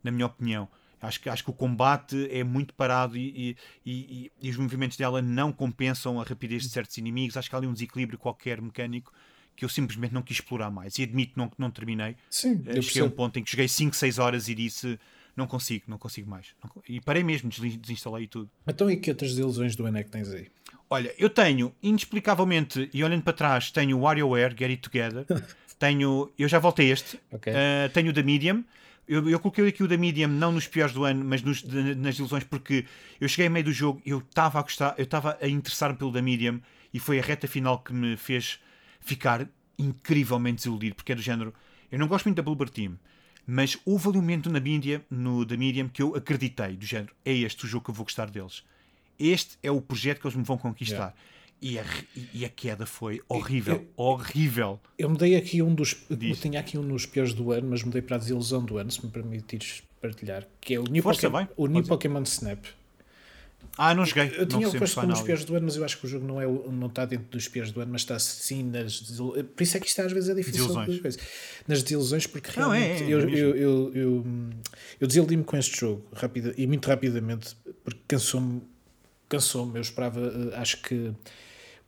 na minha opinião. Acho que, acho que o combate é muito parado e, e, e, e os movimentos dela não compensam a rapidez de certos inimigos. Acho que há ali um desequilíbrio qualquer mecânico que eu simplesmente não quis explorar mais. E admito não, que não terminei. Sim, eu Cheguei a um ponto em que joguei 5, 6 horas e disse não consigo, não consigo mais. E parei mesmo, desinstalei tudo. Então e que outras ilusões do ENEC tens aí? Olha, eu tenho, inexplicavelmente, e olhando para trás, tenho o WarioWare, Get It Together. tenho, eu já voltei este. Okay. Uh, tenho o da Medium. Eu, eu coloquei aqui o da Medium, não nos piores do ano, mas nos, de, nas ilusões, porque eu cheguei ao meio do jogo, eu estava a gostar, eu estava a interessar-me pelo da Medium e foi a reta final que me fez ficar incrivelmente desiludido, porque é do género. Eu não gosto muito da Bloober Team, mas houve ali um momento na Medium, no da Medium que eu acreditei, do género. É este o jogo que eu vou gostar deles. Este é o projeto que eles me vão conquistar. Yeah. E a, e a, queda foi horrível, eu, horrível. Eu mudei aqui um dos. Eu tinha aqui um dos piores do ano, mas mudei para a desilusão do ano, se me permitires partilhar, que é o New, Força, Pokémon, o New Pokémon Snap. Ah, não joguei. Eu tinha o posto como os piores do ano, mas eu acho que o jogo não, é, não está dentro dos piores do ano, mas está sim nas. Por isso é que isto às vezes é difícil. Desilusões. Nas desilusões, porque realmente não, é, é, eu, eu, eu, eu, eu desiludi-me com este jogo rapida, e muito rapidamente, porque cansou-me. Cansou-me. Eu esperava, eh, acho que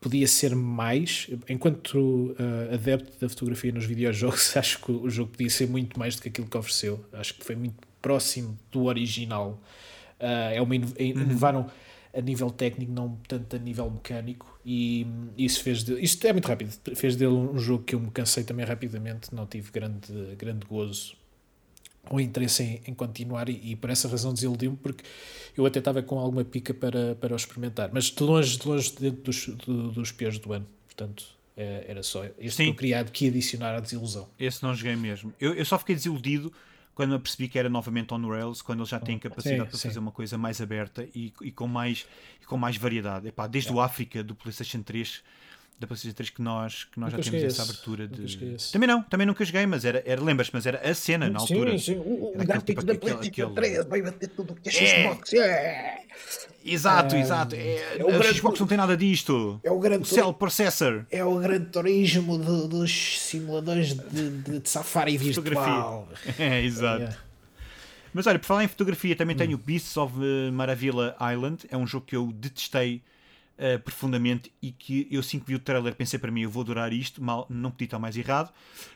podia ser mais. Enquanto uh, adepto da fotografia nos videojogos, acho que o jogo podia ser muito mais do que aquilo que ofereceu. Acho que foi muito próximo do original. Uh, é uma uhum. inovaram a nível técnico, não tanto a nível mecânico, e isso fez de, isto é muito rápido, fez dele um jogo que eu me cansei também rapidamente, não tive grande, grande gozo ou interesse em, em continuar, e, e, por essa razão desiludiu-me, porque eu até estava com alguma pica para, para o experimentar, mas de longe, de longe dentro dos, do, dos piores do ano, portanto. É, era só este Sim. que eu queria aqui adicionar à desilusão. Esse não joguei mesmo. Eu, eu só fiquei desiludido quando eu percebi que era novamente on Rails, quando ele já tem capacidade sim, para sim. fazer uma coisa mais aberta e, e, com, mais, e com mais variedade. Epá, desde é. o África do PlayStation 3 da PlayStation 3 que nós, que nós já temos essa abertura de. Também não, também nunca joguei, mas era, era lembras mas era a cena na altura. Sim, sim. O, o gráfico tipo, da PlayStation 3 vai bater tudo que é Xbox. É. Exato, é, exato. É, é o grande, Xbox não tem nada disto. É o grande o Cell Processor. É o grande turismo de, dos simuladores de, de, de safari virtual. É, exato. É. Mas olha, por falar em fotografia, também hum. tenho Beasts of Maravilla Island. É um jogo que eu detestei uh, profundamente e que eu assim que vi o trailer pensei para mim, eu vou adorar isto, mal, não podia estar mais errado.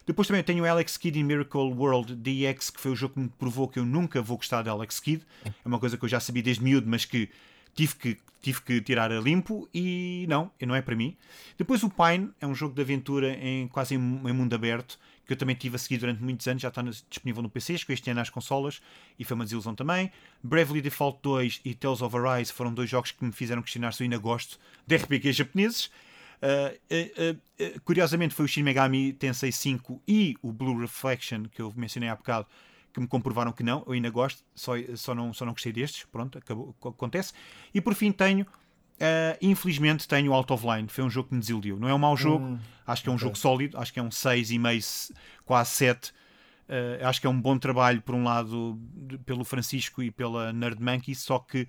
Depois também tenho Alex Kidd in Miracle World DX, que foi o jogo que me provou que eu nunca vou gostar de Alex Kidd. É uma coisa que eu já sabia desde miúdo, mas que tive que, tive que tirar a limpo e não, não é para mim. Depois o Pine é um jogo de aventura em quase em, em mundo aberto que eu também tive a seguir durante muitos anos, já está disponível no PC, chegou este ano nas consolas e foi uma desilusão também. Bravely Default 2 e Tales of Arise foram dois jogos que me fizeram questionar se eu ainda gosto de RPGs japoneses. Uh, uh, uh, curiosamente foi o Shin Megami Tensei 5 e o Blue Reflection que eu mencionei há bocado que me comprovaram que não, eu ainda gosto, só, só, não, só não gostei destes, pronto, acabou, acontece. E por fim tenho Uh, infelizmente tenho Out of Line, foi um jogo que me desiludiu. Não é um mau jogo, hum, acho que é um okay. jogo sólido, acho que é um 6,5, quase 7. Uh, ah, acho que é um bom trabalho, por um lado, de, pelo Francisco e pela Nerd Monkey, só que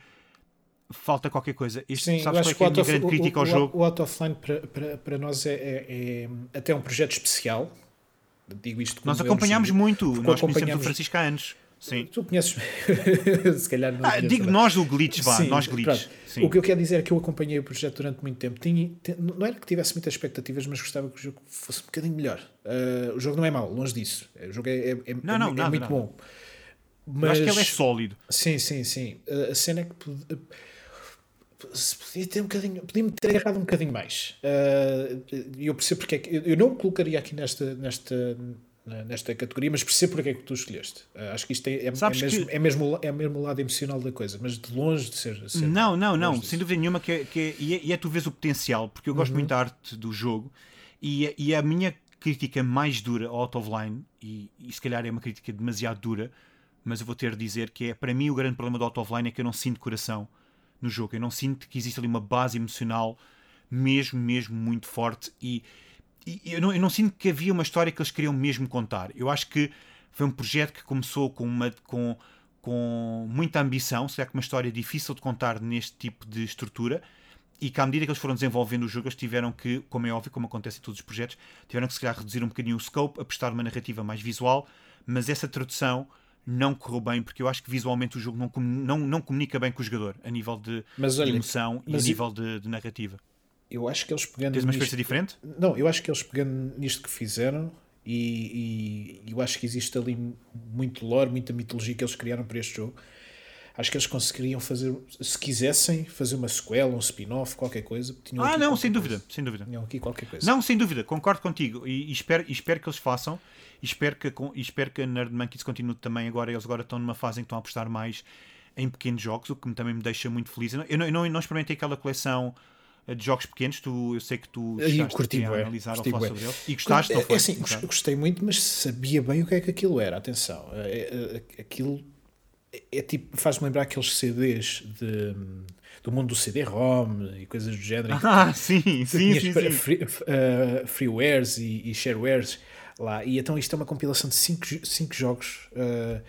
falta qualquer coisa. Isto, Sim, sabes qual é, que é a minha grande crítica o, ao jogo? O Out of Line para, nós é, é, é, até um projeto especial. Digo isto Nós acompanhámos muito, nós conhecemos o Francisco há anos. Sim. Tu conheces, se calhar não. Ah, digo nós do Glitch, vá, Sim, nós Glitch. O que eu quero dizer é que eu acompanhei o projeto durante muito tempo. Tinha, não era que tivesse muitas expectativas, mas gostava que o jogo fosse um bocadinho melhor. Uh, o jogo não é mau, longe disso. O jogo é, é, é, não, é nada, muito nada. bom. Mas... Eu acho que ele é sólido. Sim, sim, sim. A cena é que se podia ter um bocadinho, podia-me ter agarrado um bocadinho mais. E eu percebo porque é que eu não colocaria aqui nesta, nesta, nesta categoria, mas percebo porque é que tu escolheste. acho que isto é, é, é mesmo, que... é, mesmo, é mesmo o lado emocional da coisa, mas de longe de ser. ser não, não, não, sem dúvida nenhuma que é, que é, e, é, e é tu vês o potencial, porque eu gosto uhum. muito da arte do jogo e, e a minha crítica mais dura ao Out of Line, e, e se calhar é uma crítica demasiado dura, mas eu vou ter de dizer que é para mim o grande problema do Out of Line é que eu não sinto coração no jogo. Eu não sinto que existe ali uma base emocional mesmo, mesmo muito forte e, e eu, não, eu não sinto que havia uma história que eles queriam mesmo contar. Eu acho que foi um projeto que começou com uma com, com muita ambição, será que uma história difícil de contar neste tipo de estrutura e que à medida que eles foram desenvolvendo o jogo, eles tiveram que, como é óbvio, como acontece em todos os projetos, tiveram que se calhar reduzir um bocadinho o scope, apostar numa narrativa mais visual, mas essa tradução não correu bem, porque eu acho que visualmente o jogo não, não, não comunica bem com o jogador, a nível de, mas, olha, de emoção e a nível de, de, narrativa. Eu acho que eles pegando. Tens uma experiência diferente? Não, eu acho que eles pegando nisto que fizeram, e, e eu acho que existe ali muito lore, muita mitologia que eles criaram para este jogo. Acho que eles conseguiriam fazer, se quisessem, fazer uma sequela, um spin-off, qualquer coisa. ah, não, sem dúvida, sem dúvida. Tinham aqui qualquer coisa. Não, sem dúvida, concordo contigo e, e espero, e espero que eles façam. E espero que, e espero que a Nerd Monkeys continue também agora. Eles agora estão numa fase em que estão a apostar mais em pequenos jogos, o que também me deixa muito feliz. Eu não, eu não, eu não experimentei aquela coleção de jogos pequenos, tu, eu sei que tu curti, a analisar ou falar sobre eles. E gostaste, é, é assim, gostei muito, mas sabia bem o que é que aquilo era. Atenção, é, é, aquilo é, é tipo, faz-me lembrar aqueles CDs de, do mundo do CD-ROM e coisas do género. Ah, sim, sim, sim, sim. Free, uh, freewares e, e sharewares lá. E então isto é uma compilação de cinco, cinco jogos uh,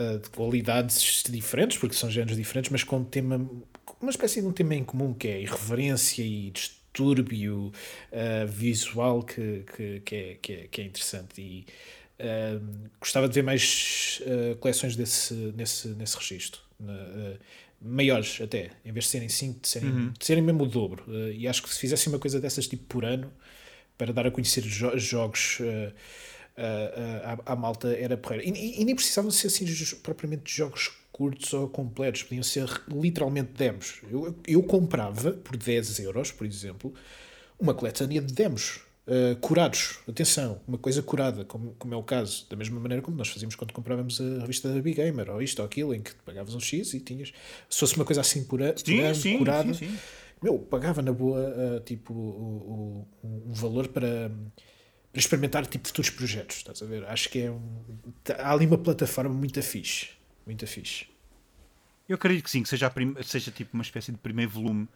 uh, de qualidades diferentes, porque são géneros diferentes, mas com um tema, uma espécie de um tema em comum que é irreverência e distúrbio uh, visual que, que, que, é, que, é, que é interessante. E gostava de ver mais coleções desse, nesse, nesse registro. maiores até, em vez de serem cinco, de serem, uhum. de serem mesmo o dobro. e acho que se fizessem uma coisa dessas tipo por ano, para dar a conhecer jo jogos uh, uh, uh, à, à, malta era porreiro. E, e, nem precisavam ser assim propriamente jogos curtos ou completos, podiam ser literalmente demos. Eu, eu comprava por 10 euros, por exemplo, uma coletânea de demos. Uh, curados, atenção, uma coisa curada, como, como é o caso, da mesma maneira como nós fazíamos quando comprávamos a revista da Big Gamer, ou isto ou aquilo, em que pagavas um X e tinhas. Se fosse uma coisa assim pura, sim, sim, curada, sim, meu, pagava na boa uh, tipo, o, o, um valor para, para experimentar tipo, futuros projetos. Estás a ver? Acho que é um, tá, há ali uma plataforma muito fixe. Muito fixe. Eu acredito que sim, que seja, prim, seja tipo uma espécie de primeiro volume.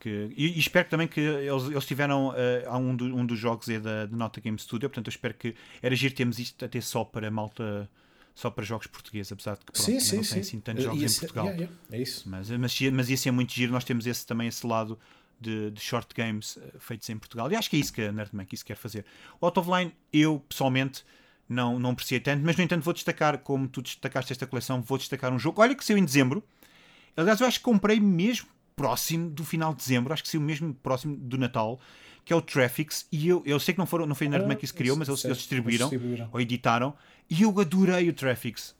Que, e, e espero também que eles, eles tiveram. Uh, um, do, um dos jogos é da, da Nota Game Studio, portanto eu espero que era giro termos isto até só para malta só para jogos portugueses, apesar de que pronto, sim, sim, não sim. tem assim tantos jogos em Portugal. Yeah, yeah, é isso. Mas, mas, mas ia ser muito giro, nós temos esse, também esse lado de, de short games uh, feitos em Portugal. E acho que é isso que a Nerdman quer fazer. O Out of Line, eu pessoalmente não, não apreciei tanto, mas no entanto vou destacar, como tu destacaste esta coleção, vou destacar um jogo. Olha que saiu em dezembro. Aliás, eu acho que comprei mesmo próximo do final de dezembro, acho que saiu mesmo próximo do Natal que é o Traffics, e eu, eu sei que não, foram, não foi a Nerdman que se criou, mas eles, eles distribuíram, distribuíram, ou editaram, e eu adorei o Traffics.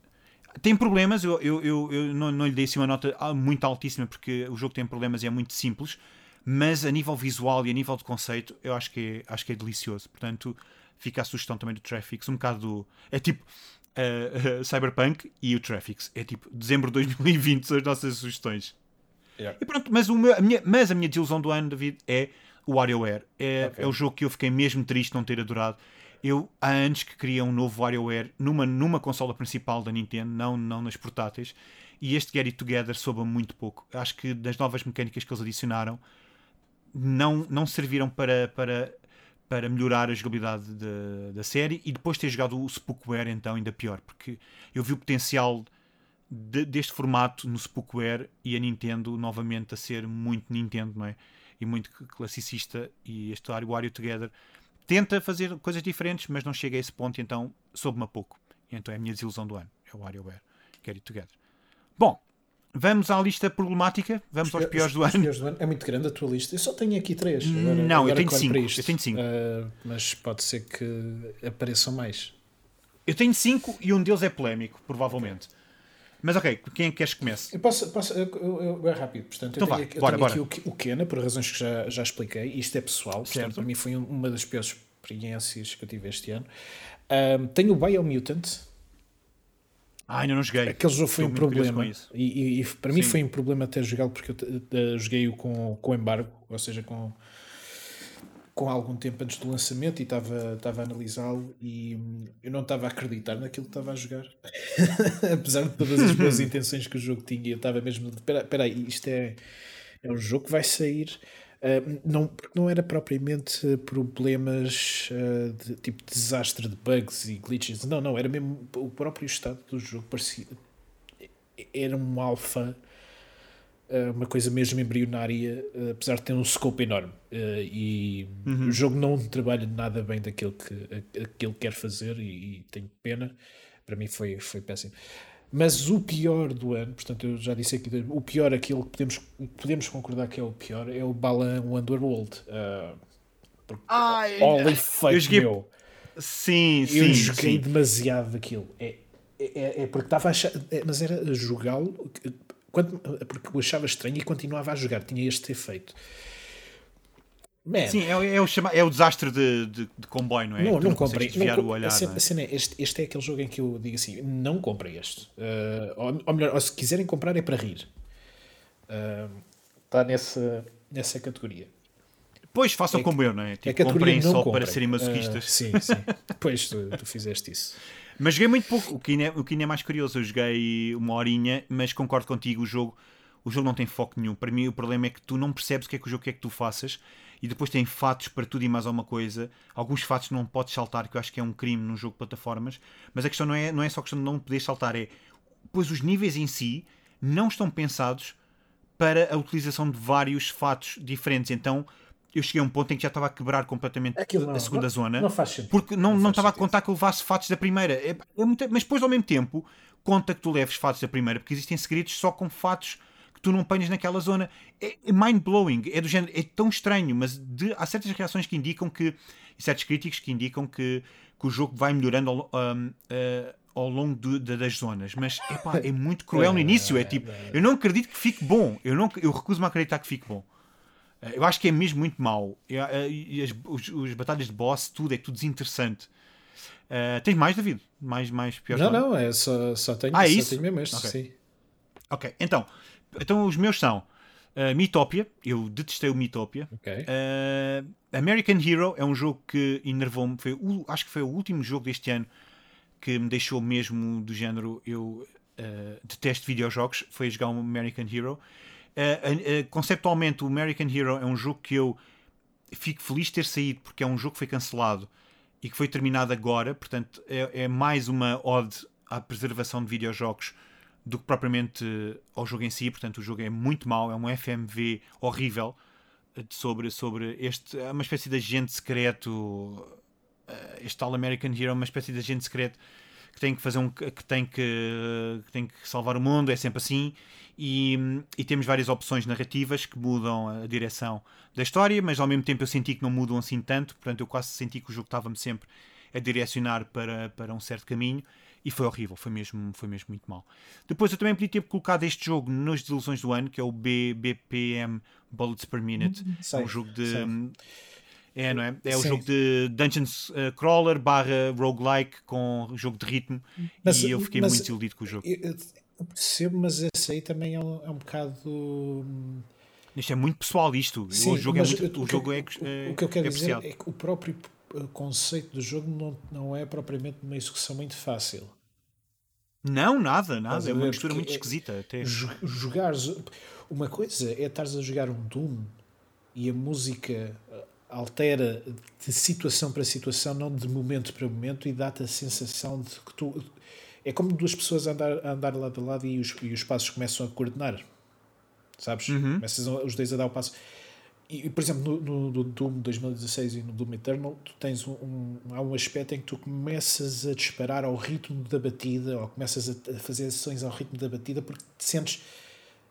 Tem problemas, eu, eu, eu, eu não, não lhe dei assim uma nota muito altíssima porque o jogo tem problemas e é muito simples, mas a nível visual e a nível de conceito eu acho que é, acho que é delicioso. Portanto, fica a sugestão também do Traffics, um bocado do, é tipo uh, uh, Cyberpunk e o Traffics, é tipo dezembro de 2020 são as nossas sugestões. Yeah. E pronto, mas, meu, a minha, mas a minha desilusão do ano, David, é o WarioWare. É, okay. é o jogo que eu fiquei mesmo triste não ter adorado eu há anos que queria um novo WarioWare numa, numa consola principal da Nintendo, não, não nas portáteis, e este Get It Together soube muito pouco. Acho que das novas mecânicas que eles adicionaram não, não serviram para, para, para melhorar a jogabilidade de, da série e depois ter jogado o Spookware então ainda pior, porque eu vi o potencial de, deste formato no Spookware e a Nintendo novamente a ser muito Nintendo, não é? E muito classicista e este Wario Together tenta fazer coisas diferentes, mas não chega a esse ponto, então soube-me a pouco. Então é a minha desilusão do ano. É o WarioWare. Get It Together. Bom, vamos à lista problemática. Vamos os, aos piores, do, ano. piores do ano. É muito grande a tua lista. Eu só tenho aqui três. Agora, não, agora eu, tenho cinco. eu tenho cinco. Uh, mas pode ser que apareçam mais. Eu tenho cinco e um deles é polémico, provavelmente. Mas ok, quem é que queres que comece? Eu posso, posso eu, eu, é rápido. Portanto, Então eu tenho, vai, aqui- eu bora, tenho bora. aqui o, o Kena, por razões que já, já expliquei. Isto é pessoal, portanto, Certo. para mim foi um- uma das piores experiências que eu tive este ano. Ahm, tenho o Biomutant. Ah, ainda não joguei. Aquele jogo foi Estou um problema. E, e- e para mim Sim. foi um problema até jogá-lo porque eu joguei-o com, com embargo, ou seja, com, com algum tempo antes do lançamento e estava, estava a analisá-lo e hum, eu não estava a acreditar naquilo que estava a jogar. Apesar de todas as boas intenções que o jogo tinha, eu estava mesmo espera aí, isto é, é um jogo que vai sair. Uh, não, porque não era propriamente problemas uh, de tipo desastre de bugs e glitches, não, não, era mesmo o próprio estado do jogo parecia era um alfa uh, uma coisa mesmo embrionária apesar de ter um scope enorme. E Uhum. o jogo não trabalha nada bem daquilo que aquilo que quer fazer e, e tenho pena. Para mim foi, foi péssimo mas o pior do ano, portanto eu já disse aqui, o pior, aquilo que podemos, podemos concordar que é o pior, é o Balan Wonderworld. Uh, porque, Ai, holy fuck, eu joguei- meu. Sim, sim. Eu joguei sim. demasiado daquilo. É, é, é porque estava a achar, é, mas era a jogá-lo, porque eu achava estranho e continuava a jogar, tinha este efeito. Man, Sim, é, o- é o, chama, é o desastre de, de, de comboio, não é? Não, não consegues comprei. desviar não, o olhar. a cena, não é? a cena é, este, este é aquele jogo em que eu digo assim: não comprei este. Uh, ou, ou melhor, ou se quiserem comprar é para rir. Está nessa, nessa categoria. Pois façam É- como eu, não é? É Tipo, comprem não só comprem. para serem masoquistas. Uh, sim, sim. Pois tu, tu fizeste isso. Mas joguei muito pouco, o que, ainda é, o que ainda é mais curioso. Eu joguei uma horinha, mas concordo contigo, o jogo, o jogo não tem foco nenhum. Para mim, o problema é que tu não percebes o que é que o jogo quer que tu faças e depois tem fatos para tudo e mais alguma coisa. Alguns fatos não podes saltar, que eu acho que é um crime num jogo de plataformas. Mas a questão não é, não é só questão de não poder saltar, é pois os níveis em si não estão pensados para a utilização de vários fatos diferentes. Então eu cheguei a um ponto em que já estava a quebrar completamente não- a segunda não- zona. não faz sentido. Porque não, Não não estava a sentido. contar que eu levasse fatos da primeira. É- é muito- mas depois, ao mesmo tempo, conta que tu leves fatos da primeira, porque existem segredos só com fatos que tu não apanhas naquela zona. É, é mind-blowing. É do género. É tão estranho, mas de- há certas reações que indicam que. E certos críticos que indicam que, que o jogo vai melhorando ao, um, eh, ao longo do- da- das zonas. Mas epá, é muito cruel no início. É tipo, eu não acredito que fique bom. Eu, não, eu recuso-me a acreditar que fique bom. Eh, Eu acho que é mesmo muito mau. Eu, eh, E as, os, os batalhas de boss, tudo é tudo desinteressante. Eh, tens mais, David? Mais, mais pior Não, não, é só, só tenho, Ah, é só isso? tenho mesmo este, Ok. sim. Ok, então, então os meus são uh, eu detestei o Mythopia. Ok. Uh, American Hero é um jogo que enervou-me, foi o- acho que foi o último jogo deste ano que me deixou mesmo do género eu uh, detesto videojogos, foi jogar um American Hero. Uh, conceptualmente, o American Hero é um jogo que eu fico feliz de ter saído porque é um jogo que foi cancelado e que foi terminado agora, portanto é, é mais uma ode à preservação de videojogos do que propriamente eh, ao jogo em si, portanto o jogo é muito mau, é um FMV horrível eh, sobre, sobre este, é uma espécie de agente secreto, eh, este tal American Hero, é uma espécie de agente secreto que tem que fazer um que tem que, que tem que salvar o mundo, é sempre assim. E, e temos várias opções narrativas que mudam a direção da história, mas ao mesmo tempo eu senti que não mudam assim tanto, portanto eu quase senti que o jogo estava-me sempre a direcionar para, para um certo caminho e foi horrível, foi mesmo, foi mesmo muito mal. Depois eu também podia ter colocado este jogo nas desilusões do ano, que é o B, BPM Bullets per Minute, é sei, um jogo de. sei. É, não é? É o Sim. jogo de Dungeons uh, Crawler barra roguelike com jogo de ritmo Mas- e eu fiquei mas- muito desiludido com o jogo. Eu, percebo, mas esse aí também é um, é um bocado. hum, Isto é muito pessoal, isto. Sim, o jogo é, muito, o o que- jogo é, o- é, o que eu quero é dizer apreciado. é que o próprio conceito do jogo não, não é propriamente uma execução muito fácil. Não, nada, nada. É uma mistura muito é- esquisita. Até. Jo- Jogares. Uma coisa é estares a jogar um Doom e a música uh, altera de situação para situação, não de momento para momento, e dá-te a sensação de que tu. É como duas pessoas a andar, a andar lado a lado e os, e os passos começam a coordenar. Sabes? Uhum. Começas a- os dois a dar o passo. E, por exemplo, no, no, Doom 2016 e no Doom Eternal, tu tens um, um- há um aspecto em que tu começas a disparar ao ritmo da batida, ou começas a, fazer ações ao ritmo da batida, porque te sentes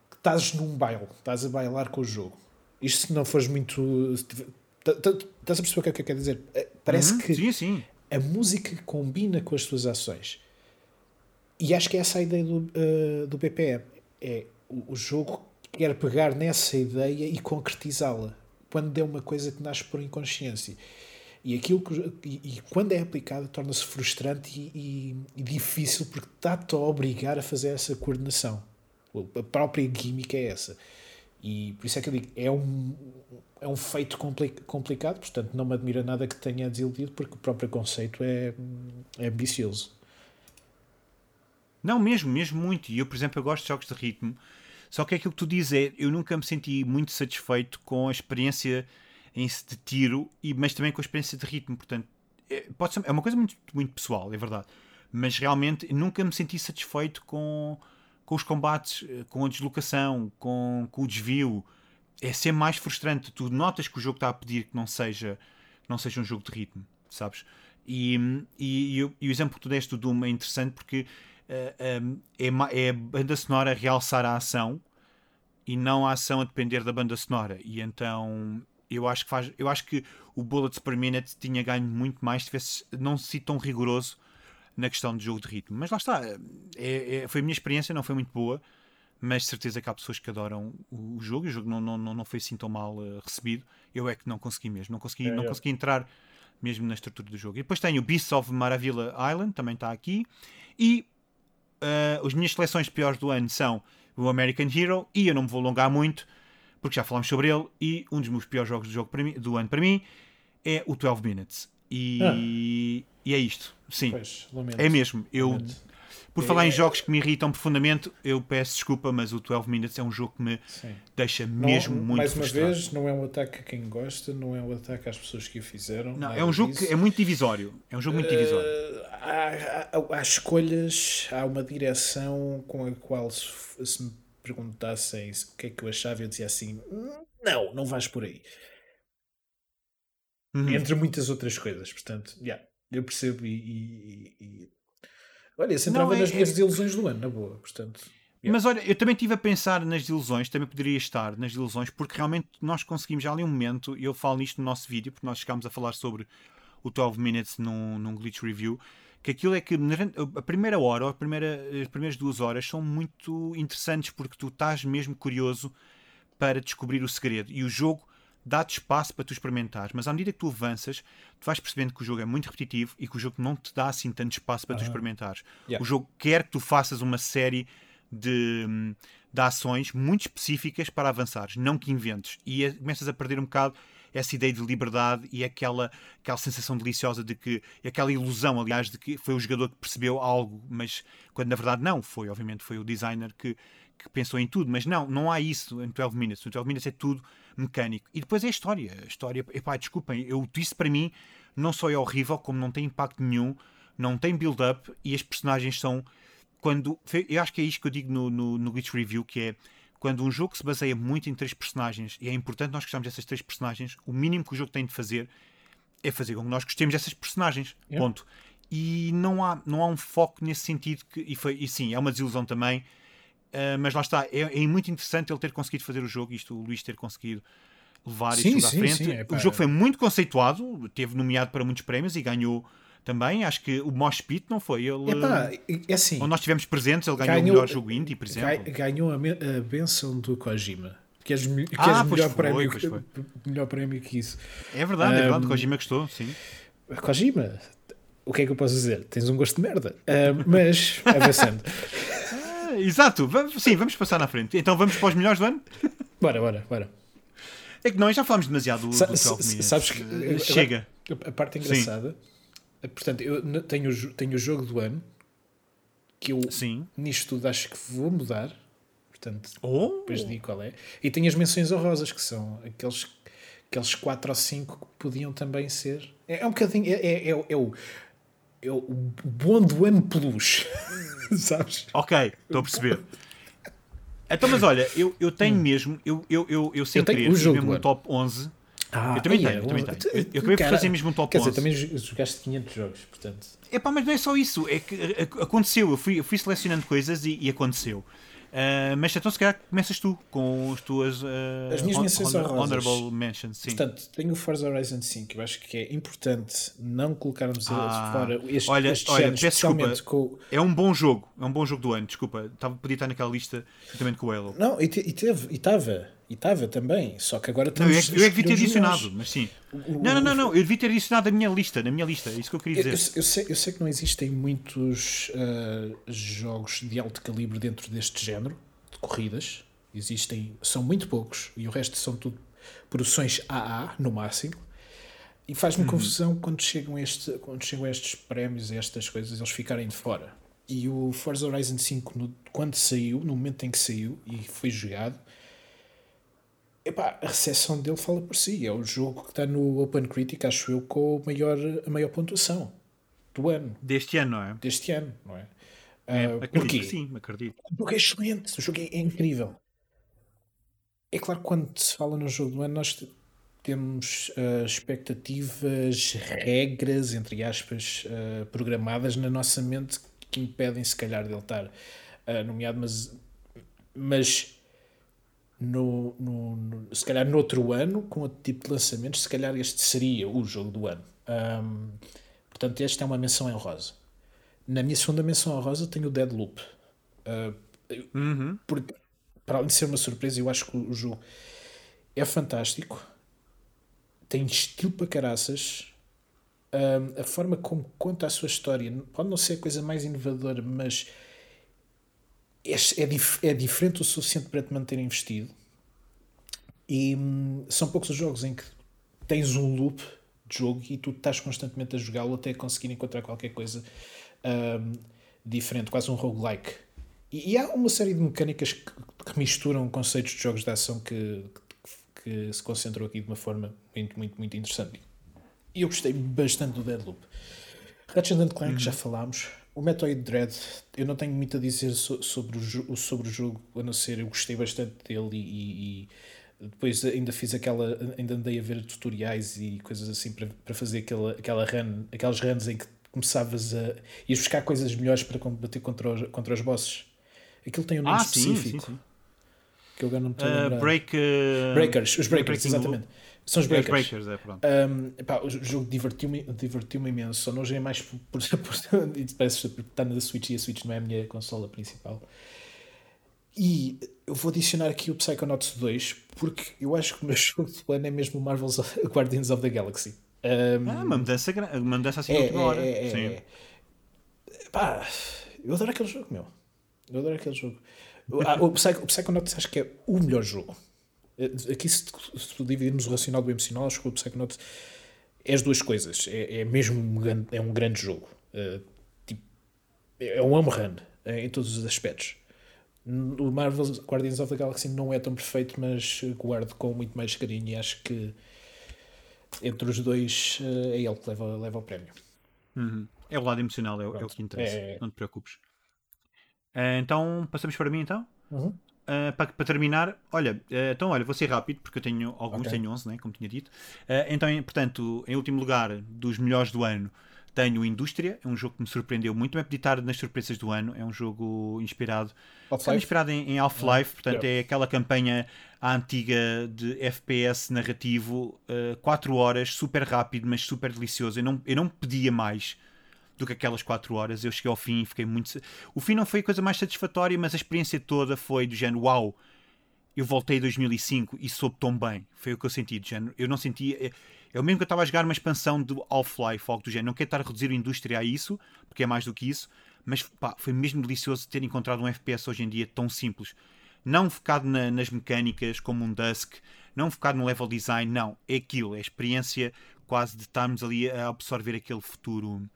que estás num baile, estás a bailar com o jogo. Isto se não fores muito. tá- tá- Estás a perceber o que é que eu quero dizer? Eh, Parece Uhum, que Sim, sim. a música combina com as tuas ações. e acho que é essa a ideia do, uh, do BPM. É o, o jogo quer pegar nessa ideia e concretizá-la. Quando é uma coisa que nasce por inconsciência. E aquilo que, e, e quando é aplicado torna-se frustrante e, e, e, difícil porque está-te a obrigar a fazer essa coordenação. A própria química é essa. E por isso é que eu digo, é um, é um feito complicado, portanto não me admira nada que tenha desiludido porque o próprio conceito é, é ambicioso. Não, mesmo, mesmo muito. E eu, por exemplo, eu gosto de jogos de ritmo, só que é aquilo que tu dizes é, eu nunca me senti muito satisfeito com a experiência em de tiro, e, mas também com a experiência de ritmo. Portanto, é, pode ser, é uma coisa muito, muito pessoal, é verdade. Mas realmente nunca me senti satisfeito com, com os combates, eh, com a deslocação, com, com o desvio. É sempre mais frustrante. Tu notas que o jogo está a pedir que não seja, não seja um jogo de ritmo, sabes? E, e, e, e o exemplo que tu deste do Doom é interessante porque é, é a banda sonora a realçar a ação e não a ação a depender da banda sonora. E então eu acho que faz, eu acho que o Bullets per Minute tinha ganho muito mais se tivesse não se tão rigoroso na questão de jogo de ritmo. Mas lá está, é, é, foi a minha experiência, não foi muito boa, mas certeza que há pessoas que adoram o, o jogo e o jogo não, não, não foi assim tão mal uh, recebido. Eu é que não consegui mesmo, não consegui, é, não consegui entrar mesmo na estrutura do jogo. E depois tenho o Beasts of Maravilla Island, também está aqui, e uh, as minhas seleções piores do ano são o American Hero, e eu não me vou alongar muito, porque já falámos sobre ele, e um dos meus piores jogos do, jogo mim, do ano para mim é o 12 Minutes. E, ah. e é isto, sim. Pois, é mesmo. Eu, por é... falar em é- jogos que me irritam profundamente, eu peço desculpa, mas o 12 Minutes é um jogo que me sim. deixa mesmo não, muito Mais uma frustrado. vez, não é um ataque a quem gosta, não é um ataque às pessoas que o fizeram. Não, é um jogo disso. que é muito divisório. É um jogo muito uh, divisório. Há, há, há, escolhas, há uma direção com a qual, se, se me perguntassem o que é que eu achava, eu dizia assim: não, não vais por aí. Uhum. Entre muitas outras coisas. Portanto, yeah, eu percebo e. e, e... Olha, se entrava é, nas minhas é... desilusões do ano, na boa. Portanto. Yeah. Mas olha, eu também estive a pensar nas desilusões, também poderia estar nas desilusões, porque realmente nós conseguimos já ali um momento, e eu falo nisto no nosso vídeo, porque nós chegámos a falar sobre o 12 Minutes num, num glitch review, que aquilo é que a primeira hora, a primeira, as primeiras duas horas são muito interessantes porque tu estás mesmo curioso para descobrir o segredo e o jogo dá-te espaço para tu experimentares, mas à medida que tu avanças, tu vais percebendo que o jogo é muito repetitivo e que o jogo não te dá assim tanto espaço para tu experimentares. Yeah. O jogo quer que tu faças uma série de, de ações muito específicas para avançares, não que inventes. E é, começas a perder um bocado essa ideia de liberdade e aquela, aquela sensação deliciosa de que, aquela ilusão, aliás, de que foi o jogador que percebeu algo, mas quando na verdade não foi, obviamente, foi o designer que, que pensou em tudo, mas não, não há isso em 12 Minutes. O 12 Minutes é tudo mecânico. E depois é a história. A história, epá, desculpem, eu, isso para mim não só é horrível, como não tem impacto nenhum, não tem build-up e as personagens são. Quando, eu acho que é isto que eu digo no, no, no Glitch Review, que é quando um jogo se baseia muito em três personagens e é importante nós gostarmos dessas três personagens, o mínimo que o jogo tem de fazer é fazer com que nós gostemos dessas personagens. Yeah. Ponto. E não há, não há um foco nesse sentido que, e, foi, e sim, é uma desilusão também Uh, mas lá está, é, é, muito interessante ele ter conseguido fazer o jogo, isto o Luís ter conseguido levar sim, isto sim, à frente. Sim, é, o jogo foi muito conceituado, teve nomeado para muitos prémios e ganhou também. Acho que o Mosh Pit não foi ele. Epá, é assim, onde nós estivemos presentes, ele ganhou, ganhou o melhor jogo indie, por exemplo. Ganhou a, a benção do Kojima. Que és, que ah, melhor, foi, prémio, melhor prémio que isso. É verdade, um, é verdade. Kojima gostou, sim. Kojima, o que é que eu posso dizer? Tens um gosto de merda. Uh, mas, avançando. exato. Vamos, sim, vamos passar na frente. Então vamos para os melhores do ano? Bora, bora, bora. É que nós já falámos demasiado do, Sa do Sabes que uh, chega. A, parte engraçada, sim. portanto, eu tenho, tenho o jogo do ano que eu sim. nisto tudo acho que vou mudar. Portanto, oh. depois digo qual é. E tenho as menções honrosas, que são aqueles, aqueles 4 ou 5 que podiam também ser. É, é um bocadinho. É, é, é, é o, é o bom do ano plus. Sabes? Ok, estou a perceber. Então, mas olha, eu, eu tenho hum. mesmo, eu, eu, eu, eu sem eu querer, fiz mesmo um top 11. Ah, eu também tenho, eu também tenho. Eu, eu acabei por fazer mesmo um top quer 11. Quer dizer, também jogaste 500 jogos, portanto. É pá, mas não é só isso, é que aconteceu, eu fui, eu fui selecionando coisas e, e aconteceu. Uh, mas então, se calhar, começas tu com as tuas uh, as minhas menções honor, honorable mentions. Sim. Portanto, tenho o Forza Horizon 5. Eu acho que é importante não colocarmos ah, fora este, olha, este olha, género, especialmente com... É um bom jogo. É um bom jogo do ano. Desculpa, podia estar naquela lista juntamente com o Halo. Não, e estava. E estava também, só que agora estamos. Não, eu, é, eu é que devia ter adicionado, mas sim. O, não, não, não, não, eu devia ter adicionado a minha lista, na minha lista, é isso que eu queria dizer. Eu, eu, sei, eu sei que não existem muitos uh, jogos de alto calibre dentro deste género de corridas, existem, são muito poucos, e o resto são tudo produções AA no máximo. E faz-me uhum. confusão quando chegam, este, quando chegam estes prémios estas coisas, eles ficarem de fora. E o Forza Horizon 5, no, quando saiu, no momento em que saiu e foi jogado, Epá, a recepção dele fala por si. É o jogo que está no Open Critic, acho eu, com a maior, a maior pontuação do ano. Deste ano, não é? Deste ano, não é? é uh, acredito sim, acredito. O jogo é excelente, o jogo é, é incrível. É claro que quando se fala no jogo do ano, nós temos uh, expectativas, regras, entre aspas, uh, programadas na nossa mente que impedem, se calhar, dele estar nomeado, mas, mas no, no, no, se calhar noutro ano, com outro tipo de lançamentos, se calhar este seria o jogo do ano. Um, portanto, esta é uma menção em rosa. Na minha segunda menção em rosa tenho o Deadloop. Uh, uhum. Porque, para além de ser uma surpresa, eu acho que o jogo é fantástico. Tem estilo para caraças. Um, a forma como conta a sua história pode não ser a coisa mais inovadora, mas é, é, dif é diferente o suficiente para te manter investido. E hum, são poucos os jogos em que tens um loop de jogo e tu estás constantemente a jogá-lo até conseguir encontrar qualquer coisa hum, diferente, quase um roguelike. E, e há uma série de mecânicas que, que, misturam conceitos de jogos de ação que, que, que se concentram aqui de uma forma muito, muito, muito interessante. E eu gostei bastante do Deadloop. Ratchet Clank, uhum. já falámos. O Metroid Dread, eu não tenho muito a dizer so, sobre, o, sobre o jogo, a não ser eu gostei bastante dele e, e, depois ainda fiz aquela, ainda andei a ver tutoriais e coisas assim para, para fazer aquela, aquela run, aquelas runs em que começavas a ir buscar coisas melhores para combater contra os, contra os bosses. Aquilo tem um nome ah, específico. Sim, sim, sim. Que eu agora não me estou uh. Break, uh, breakers, os Breakers, exatamente. São os breakers. É, breakers é, pronto. Um, epá, o jogo divertiu-me divertiu imenso. Só não hoje é mais por, por, por parece que está na Switch e a Switch não é a minha consola principal. E eu vou adicionar aqui o Psychonauts 2 porque eu acho que o meu jogo do ano é mesmo o Marvel's Guardians of the Galaxy. Um, ah, uma mudança, uma mudança assim é, última hora. É, é, Sim. É. Pá, eu adoro aquele jogo, meu. Eu adoro aquele jogo. o, o, o Psychonauts acho que é o melhor jogo aqui, se, se dividirmos o racional do emocional, acho que o Psychonauts é as duas coisas. É, é mesmo um grande, é um grande jogo. Uh, tipo, é um home run uh, em todos os aspectos. O Marvel Guardians of the Galaxy não é tão perfeito, mas guardo com muito mais carinho e acho que entre os dois uh, é ele que leva, leva o prémio. Uhum. É o lado emocional, é, é o que interessa. É... Não te preocupes. então, passamos para mim então? Uhum. Uh, para, para, terminar, olha, uh, então olha, vou ser rápido porque eu tenho alguns, okay. tenho 11, né, como tinha dito. Uh, então, portanto, em último lugar, dos melhores do ano, tenho Indústria, é um jogo que me surpreendeu muito, é editar nas surpresas do ano, é um jogo inspirado, inspirado em, em Half-Life, portanto yeah. é aquela campanha à antiga de FPS narrativo, 4 horas, super rápido, mas super delicioso. Eu não, eu não pedia mais do que aquelas 4 horas. Eu cheguei ao fim e fiquei muito. O fim não foi a coisa mais satisfatória, mas a experiência toda foi do género: uau, eu voltei em 2005 e soube tão bem. Foi o que eu senti, do género. Eu não sentia. É, é o mesmo que eu estava a jogar uma expansão do Half-Life, algo do género. Não quero estar a reduzir a indústria a isso, porque é mais do que isso, mas pá, foi mesmo delicioso ter encontrado um FPS hoje em dia tão simples. Não focado na, nas mecânicas como um Dusk, não focado no level design, não. É aquilo, é a experiência quase de estarmos ali a absorver aquele futuro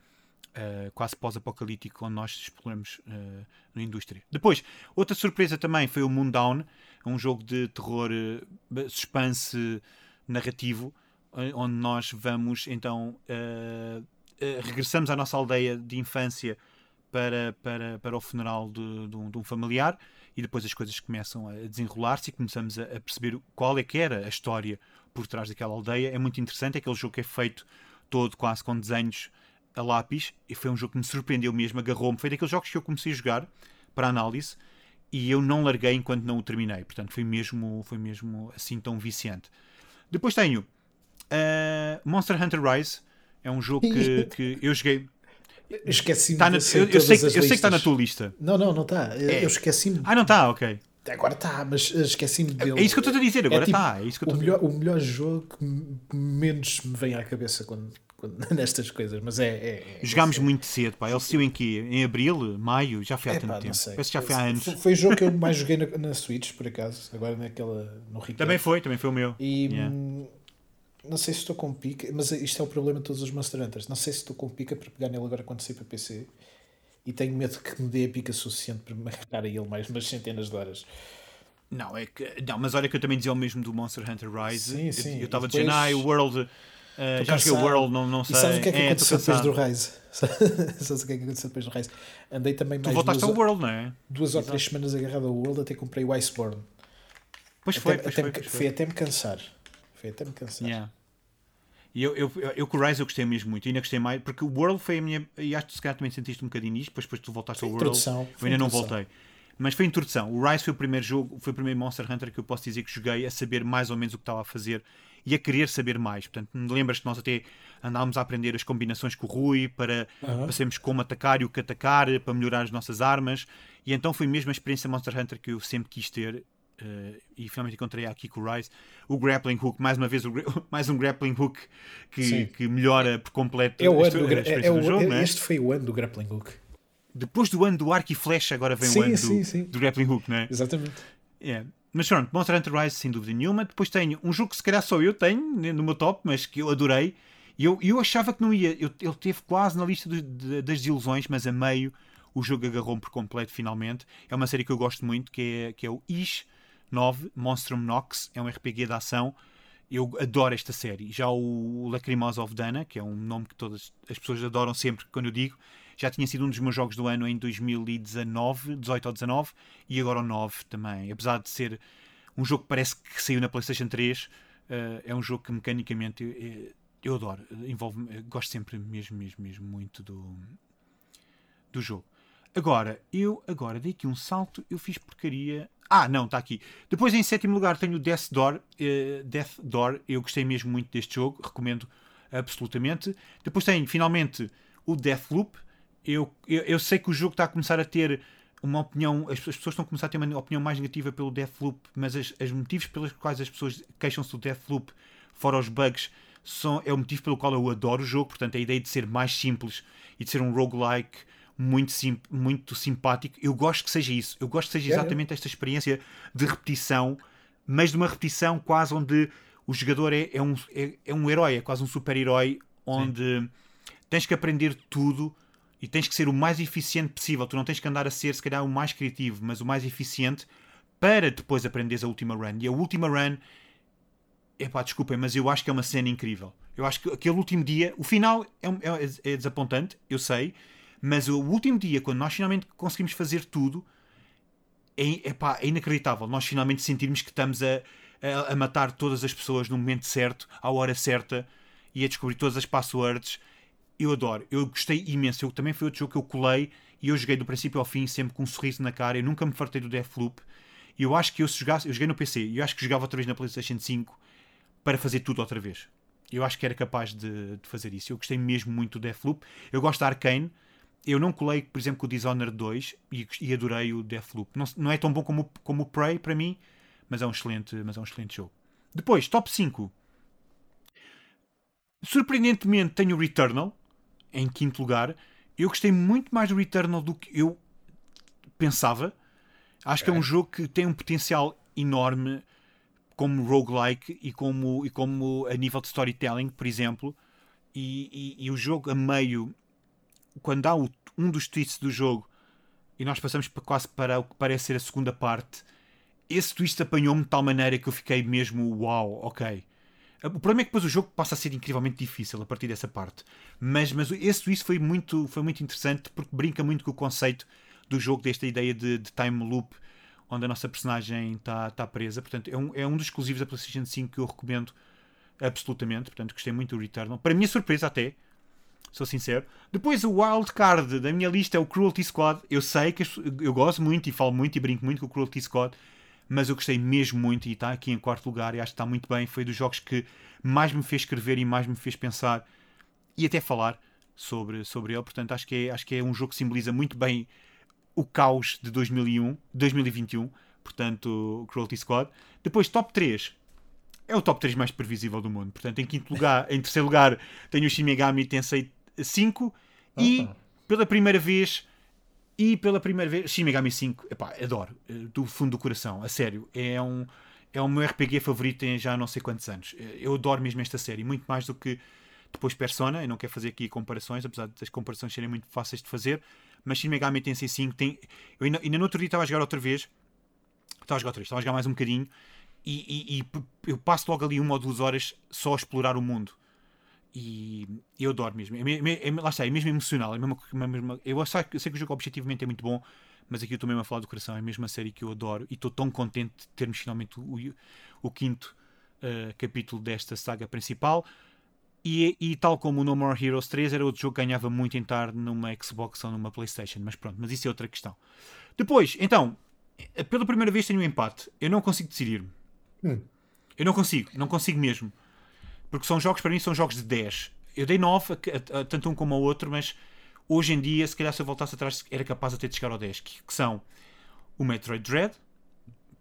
uh, quase pós-apocalíptico onde nós exploramos uh, na indústria. Depois, outra surpresa também foi o Moondown, um jogo de terror uh, suspense narrativo, onde nós vamos então regressamos à nossa aldeia de infância para, para, para o funeral de, de, um, de um familiar e depois as coisas começam a desenrolar-se e começamos a, a, perceber qual é que era a história por trás daquela aldeia. É muito interessante, aquele jogo que é feito todo quase com desenhos a lápis e foi um jogo que me surpreendeu mesmo, agarrou-me. Foi daqueles jogos que eu comecei a jogar para análise e eu não larguei enquanto não o terminei. Portanto, foi mesmo, foi mesmo assim tão viciante. Depois tenho uh, Monster Hunter Rise. É um jogo que, que eu joguei. Esqueci-me tá na, eu, eu, sei, eu sei que está na tua lista. Não, não, não está. Eu, é. eu esqueci-me. Ah, não está, ok. Agora está, mas esqueci-me dele. É isso que eu estou a dizer, agora está. É, tipo, é, o, melhor, o melhor jogo que menos me vem à cabeça quando nestas coisas, mas é. é, é Jogámos muito cedo, pá. Ele saiu em que? Em abril, maio? Já foi há tanto pá, tempo. Parece que já foi há anos. Foi, foi o jogo que eu mais joguei na, na Switch, por acaso, agora naquela. no Ricardo. Também foi, também foi o meu. E. Yeah. Hum, não sei se estou com pica, mas isto é o problema de todos os Monster Hunters. Não sei se estou com pica para pegar nele agora quando sair para PC e tenho medo que me dê a pica suficiente para me agarrar a ele mais umas centenas de horas. Não, é que, não, mas olha que eu também dizia o mesmo do Monster Hunter Rise. Sim, sim. Eu estava dizendo, ah, o World. Uh, já joguei o World, não, não sei. E sabes o que é que é, aconteceu depois do Rise? sabes o que é que aconteceu depois do Rise? Andei também mais. Tu voltaste duas, ao World, não é? Duas Exato. ou três semanas agarrado ao World até comprei o Iceborne. Pois foi, até, pois até foi, me, pois foi, foi. até me cansar. Foi até me cansar. Yeah. E eu, eu, eu, com o Rise eu gostei mesmo muito, e ainda gostei mais, porque o World foi a minha. E acho que se calhar também sentiste um bocadinho nisto, depois, depois tu voltaste foi ao World. Eu ainda não voltei. Mas foi introdução. O Rise foi o primeiro jogo, foi o primeiro Monster Hunter que eu posso dizer que joguei a saber mais ou menos o que estava a fazer e a querer saber mais. Portanto, lembras que nós até andávamos a aprender as combinações com o Rui para, uhum. para como atacar e o que atacar, para melhorar as nossas armas. E então foi mesmo a experiência Monster Hunter que eu sempre quis ter. Uh, e finalmente encontrei aqui com o Rise o grappling hook, mais uma vez mais um grappling hook que, que melhora por completo é o ano, a, é, é o, jogo. É, este foi o ano do grappling hook depois do ano do arco e flecha, agora vem sim, o ano sim, do, sim. do grappling hook, não é? Exatamente. Yeah. Mas pronto, Monster Hunter Rise, sem dúvida nenhuma. Depois tenho um jogo que se calhar só eu tenho no meu top, mas que eu adorei. Eu, eu achava que não ia. Eu, ele teve quase na lista de, de, das desilusões, mas a meio o jogo agarrou-me por completo finalmente. É uma série que eu gosto muito, que é, que é o Ish 9, Monstrum Nox. É um RPG de ação. Eu adoro esta série. Já o Lacrimosa of Dana, que é um nome que todas as pessoas adoram sempre quando eu digo, já tinha sido um dos meus jogos do ano em 2019, 18 ou 19, e agora o 9 também. Apesar de ser um jogo que parece que saiu na PlayStation 3, uh, eh, é um jogo que mecanicamente eu, eh, eu adoro. Envolve gosto sempre mesmo, mesmo, mesmo muito do, do jogo. Agora, eu agora dei aqui um salto, eu fiz porcaria. Ah, não, está aqui. Depois em sétimo lugar tenho Death Door. Uh, Death Door, eu gostei mesmo muito deste jogo, recomendo absolutamente. Depois tenho finalmente o Deathloop, eu, eu, eu, sei que o jogo está a começar a ter uma opinião, as, as, pessoas estão a começar a ter uma opinião mais negativa pelo Deathloop, mas as, os motivos pelos quais as pessoas queixam-se do Deathloop, fora os bugs, são, é o motivo pelo qual eu adoro o jogo. Portanto, a ideia de ser mais simples e de ser um roguelike muito, sim, muito simpático, eu gosto que seja isso. Eu gosto que seja exatamente esta experiência de repetição, mas de uma repetição quase onde o jogador é, é um, é, é um herói, é quase um super-herói, onde sim. tens que aprender tudo e tens que ser o mais eficiente possível. Tu não tens que andar a ser, se calhar, o mais criativo, mas o mais eficiente para depois aprenderes a última run. E a última run, epá, desculpem, mas eu acho que é uma cena incrível. Eu acho que aquele último dia, o final é, é, é desapontante, eu sei, mas o último dia, quando nós finalmente conseguimos fazer tudo, é, epá, é inacreditável. Nós finalmente sentirmos que estamos a, a, a matar todas as pessoas no momento certo, à hora certa, e a descobrir todas as passwords eu adoro, eu gostei imenso. Eu também foi outro jogo que eu colei e eu joguei do princípio ao fim, sempre com um sorriso na cara. Eu nunca me fartei do Deathloop. E eu acho que eu se jogasse, eu joguei no PC eu acho que jogava outra vez na PlayStation 5 para fazer tudo outra vez. Eu acho que era capaz de, de fazer isso. Eu gostei mesmo muito do Deathloop. Eu gosto da Arkane. Eu não colei, por exemplo, com o Dishonored 2 e, e adorei o Deathloop. Não, não é tão bom como, como o Prey para mim, mas é um excelente, mas é um excelente jogo. Depois, top 5. Surpreendentemente, tenho o Returnal em quinto lugar. Eu gostei muito mais do Returnal do que eu pensava. Acho que é um jogo que tem um potencial enorme como roguelike e como, e como a nível de storytelling, por exemplo. E, e, e o jogo a meio, quando há o, um dos twists do jogo e nós passamos quase para o que parece ser a segunda parte, esse twist apanhou-me de tal maneira que eu fiquei mesmo uau, ok o problema é que depois o jogo passa a ser incrivelmente difícil a partir dessa parte. Mas, mas esse isso foi muito, foi muito interessante porque brinca muito com o conceito do jogo, desta ideia de, de time loop, onde a nossa personagem está tá presa. Portanto, é um, é um dos exclusivos da PlayStation 5 que eu recomendo absolutamente. Portanto, gostei muito do Returnal. Para minha surpresa, até, sou sincero. Depois o wild card da minha lista é o Cruelty Squad. Eu sei que eu gosto muito e falo muito e brinco muito com o Cruelty Squad, mas eu gostei mesmo muito e está aqui em quarto lugar e acho que está muito bem. Foi dos jogos que mais me fez escrever e mais me fez pensar e até falar sobre, sobre ele. Portanto, acho que, é, acho que é um jogo que simboliza muito bem o caos de 2001, 2021. Portanto, Cruelty Squad. Depois, top 3 é o top 3 mais previsível do mundo. Portanto, em quinto lugar, em terceiro lugar, tenho o Shin Megami Tensei 5 e pela primeira vez e pela primeira vez, Shin Megami 5, epá, adoro, eh, do fundo do coração, a sério, é um é o meu RPG favorito em já não sei quantos anos. Eh, eu adoro mesmo esta série, muito mais do que depois Persona, eu não quero fazer aqui comparações, apesar das comparações serem muito fáceis de fazer, mas Shin Megami Tensei 5 tem... Eu ainda, ainda no outro dia estava a jogar outra vez, estava a jogar outra vez, estava a jogar mais um bocadinho, e, e, e, eu passo logo ali uma ou duas horas só a explorar o mundo. E eu adoro mesmo. É, é, é, lá está, é mesmo emocional. É mesmo, é mesmo, eu, sei, sei que o jogo objetivamente é muito bom, mas aqui eu estou mesmo a falar do coração. É mesmo uma série que eu adoro e estou tão contente de termos finalmente o, o quinto uh, capítulo desta saga principal. E, e, tal como o No More Heroes 3 era outro jogo que ganhava muito em estar numa Xbox ou numa Playstation, mas pronto, mas isso é outra questão. Depois, então, pela primeira vez tenho um empate. Eu não consigo decidir-me. Hum. Eu não consigo, não consigo mesmo. Porque são jogos, para mim, são jogos de 10. Eu dei 9, a, a, a, tanto um como o outro, mas hoje em dia, se calhar se eu voltasse atrás, era capaz até de chegar ao 10. Que, que são o Metroid Dread,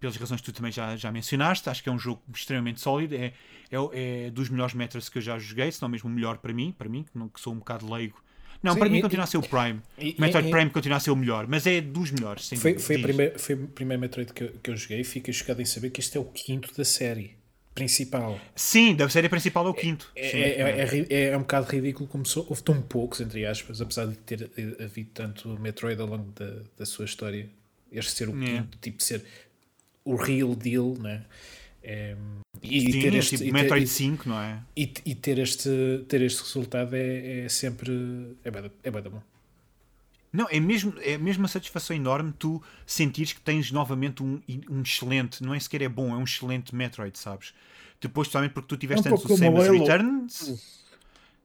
pelas razões que tu também já, já mencionaste. Acho que é um jogo extremamente sólido. É, é, é dos melhores Metroids que eu já joguei, se não mesmo o melhor para mim, para mim, que, não, que sou um bocado leigo não, Sim, para mim e, continua a ser o Prime. E, Metroid Prime continua a ser o melhor, mas é dos melhores. Foi, foi, a primeira, foi o primeiro Metroid que eu, que eu joguei e fiquei chocado em saber que este é o quinto da série principal. Sim, da série principal é o quinto. É, é, é, é, é um bocado ridículo como sou. Houve tão poucos, entre aspas, apesar de ter havido tanto Metroid ao longo da, da sua história. Este ser o quinto, tipo ser o real deal, né? É, e Sim, ter este tipo Metroid 5, não é? E, e, ter, este, ter este resultado é, é sempre. É bem, é bem bom. Não, é mesmo, é mesmo uma satisfação enorme tu sentires que tens novamente um, um excelente, não é sequer é bom, é um excelente Metroid, sabes? Depois, totalmente porque tu tiveste é um antes o Samus Returns.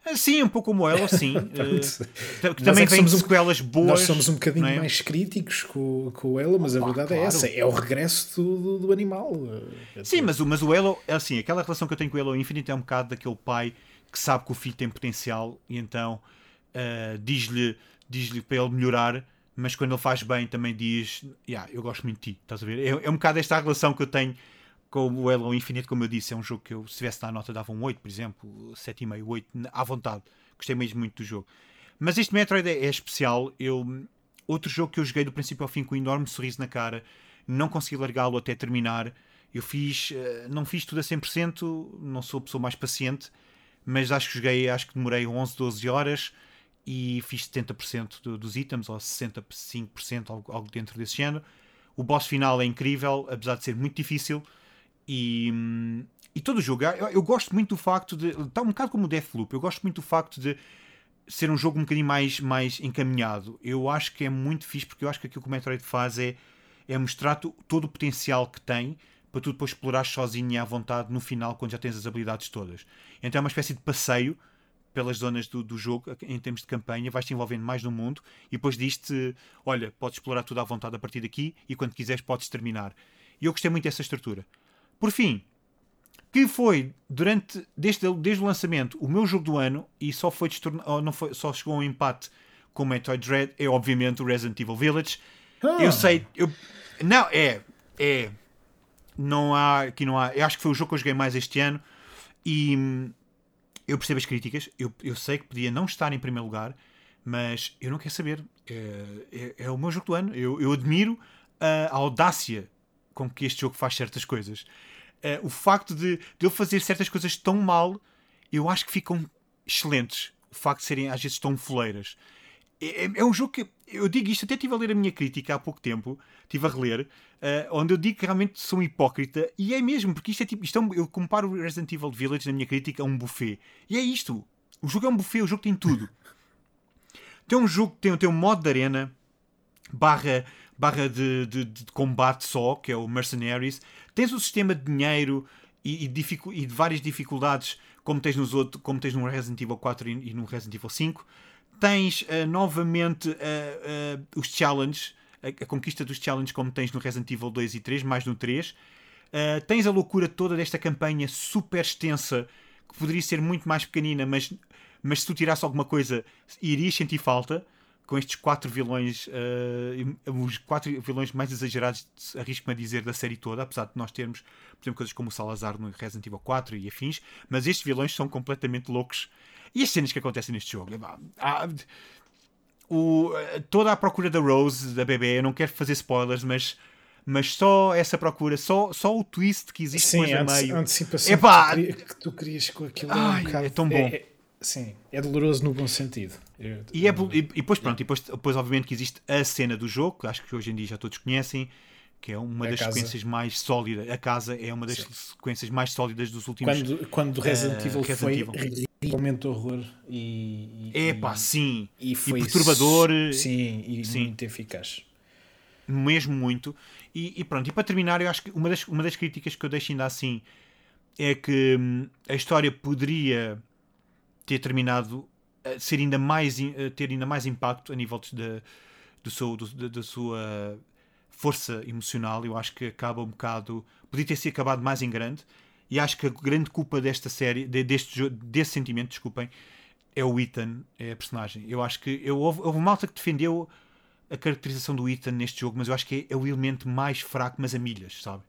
Ah, sim, um pouco como ela, sim. uh, que também é que vem de sequelas um, boas. Nós somos um bocadinho é? mais críticos com, com o Elo, mas a verdade é claro. é essa: é o regresso do, do, animal. Sim, mas, mas o Elo, é assim, aquela relação que eu tenho com o Elo Infinite é um bocado daquele pai que sabe que o filho tem potencial e então uh, diz-lhe diz para ele melhorar, mas quando ele faz bem também diz: yeah, Eu gosto muito de ti. Estás a ver? É, é um bocado esta relação que eu tenho com o Halo Infinite, como eu disse, é um jogo que eu, se tivesse dar nota, dava um 8, por exemplo, 7,5, 8, à vontade. Gostei mesmo muito do jogo. Mas este Metroid é, é, especial. Eu, outro jogo que eu joguei do princípio ao fim com um enorme sorriso na cara, não consegui largá-lo até terminar. Eu fiz, eh, não fiz tudo a 100%, não sou a pessoa mais paciente, mas acho que joguei, acho que demorei 11, 12 horas e fiz 70% do, dos itens, ou 65%, algo, algo dentro desse género. O boss final é incrível, apesar de ser muito difícil. E, e todo o jogo, eu, eu, gosto muito do facto de. Está um bocado como o Deathloop, eu gosto muito do facto de ser um jogo um bocadinho mais, mais encaminhado. Eu acho que é muito fixe, porque eu acho que aquilo que o Metroid faz é, é mostrar todo o potencial que tem para tu depois explorares sozinho e à vontade no final, quando já tens as habilidades todas. Então é uma espécie de passeio pelas zonas do, do jogo em termos de campanha, vais-te envolvendo mais no mundo e depois diz-te: olha, podes explorar tudo à vontade a partir daqui e quando quiseres podes terminar. E eu gostei muito dessa estrutura. Por fim, que foi durante desde, desde o lançamento o meu jogo do ano e só foi, não foi só chegou a um empate com o Metroid Dread é obviamente o Resident Evil Village. Ah. Eu sei, eu não é é não há aqui não há. Eu acho que foi o jogo que eu joguei mais este ano e eu percebo as críticas. Eu, eu sei que podia não estar em primeiro lugar, mas eu não quero saber. É, é, é o meu jogo do ano. Eu, eu admiro a, a audácia com que este jogo faz certas coisas uh, o facto de, de ele fazer certas coisas tão mal, eu acho que ficam excelentes. O facto de serem às vezes tão foleiras. É, é, é um jogo que eu digo isto, até estive a ler a minha crítica há pouco tempo, estive a reler, uh, onde eu digo que realmente sou um hipócrita, e é mesmo, porque isto é tipo, isto é um, eu comparo o Resident Evil Village na minha crítica a um buffet, e é isto. O jogo é um buffet, o jogo tem tudo. Tem um jogo que tem, tem um modo de arena, barra, barra de, de, de, combate só, que é o Mercenaries. Tens o sistema de dinheiro e, e, e de várias dificuldades como tens, nos outro, como tens no Resident Evil 4 e, e no Resident Evil 5. Tens uh, novamente uh, os challenges, a, a, conquista dos challenges, como tens no Resident Evil 2 e 3, mais no 3. tens a loucura toda desta campanha super extensa, que poderia ser muito mais pequenina, mas, mas se tu tirasse alguma coisa, irias sentir falta com estes quatro vilões, os quatro vilões mais exagerados, arrisco-me a dizer, da série toda, apesar de nós termos, por exemplo, coisas como o Salazar no Resident Evil 4 e afins, mas estes vilões são completamente loucos. E as cenas que acontecem neste jogo? Há, o, toda a procura da Rose, da bebê, eu não quero fazer spoilers, mas mas só essa procura, só, só o twist que existe Sim, a meio. A antecipação Epá! Que, tu, que tu querias com aquilo Ai, é, um bocado, é tão bom. É, Sim, é doloroso no bom sentido. Eu, e, é, e, e depois, pronto, e depois, depois, obviamente, que existe a cena do jogo, que acho que hoje em dia já todos conhem, que é uma a das casa. sequências mais sólidas. A casa é uma das Sim. sequências mais sólidas dos últimos Quando, quando Resident Evil uh, Resident foi Evil. realmente horror e. e Epá, sim! E, foi e perturbador. Sim, e sim. muito eficaz. Mesmo muito. E, e, pronto, e para terminar, eu acho que uma das, uma das críticas que eu deixo ainda assim é que hum, a história poderia ter terminado a ser ainda mais, a ter ainda mais impacto a nível de, do seu, do, da sua força emocional. Eu acho que acaba um bocado. Podia ter sido acabado mais em grande. E acho que a grande culpa desta série, deste, desse sentimento, desculpem, é o Ethan, é a personagem. Eu acho que eu, houve, houve malta que defendeu a caracterização do Ethan neste jogo, mas eu acho que é, é o elemento mais fraco, mas a milhas, sabe?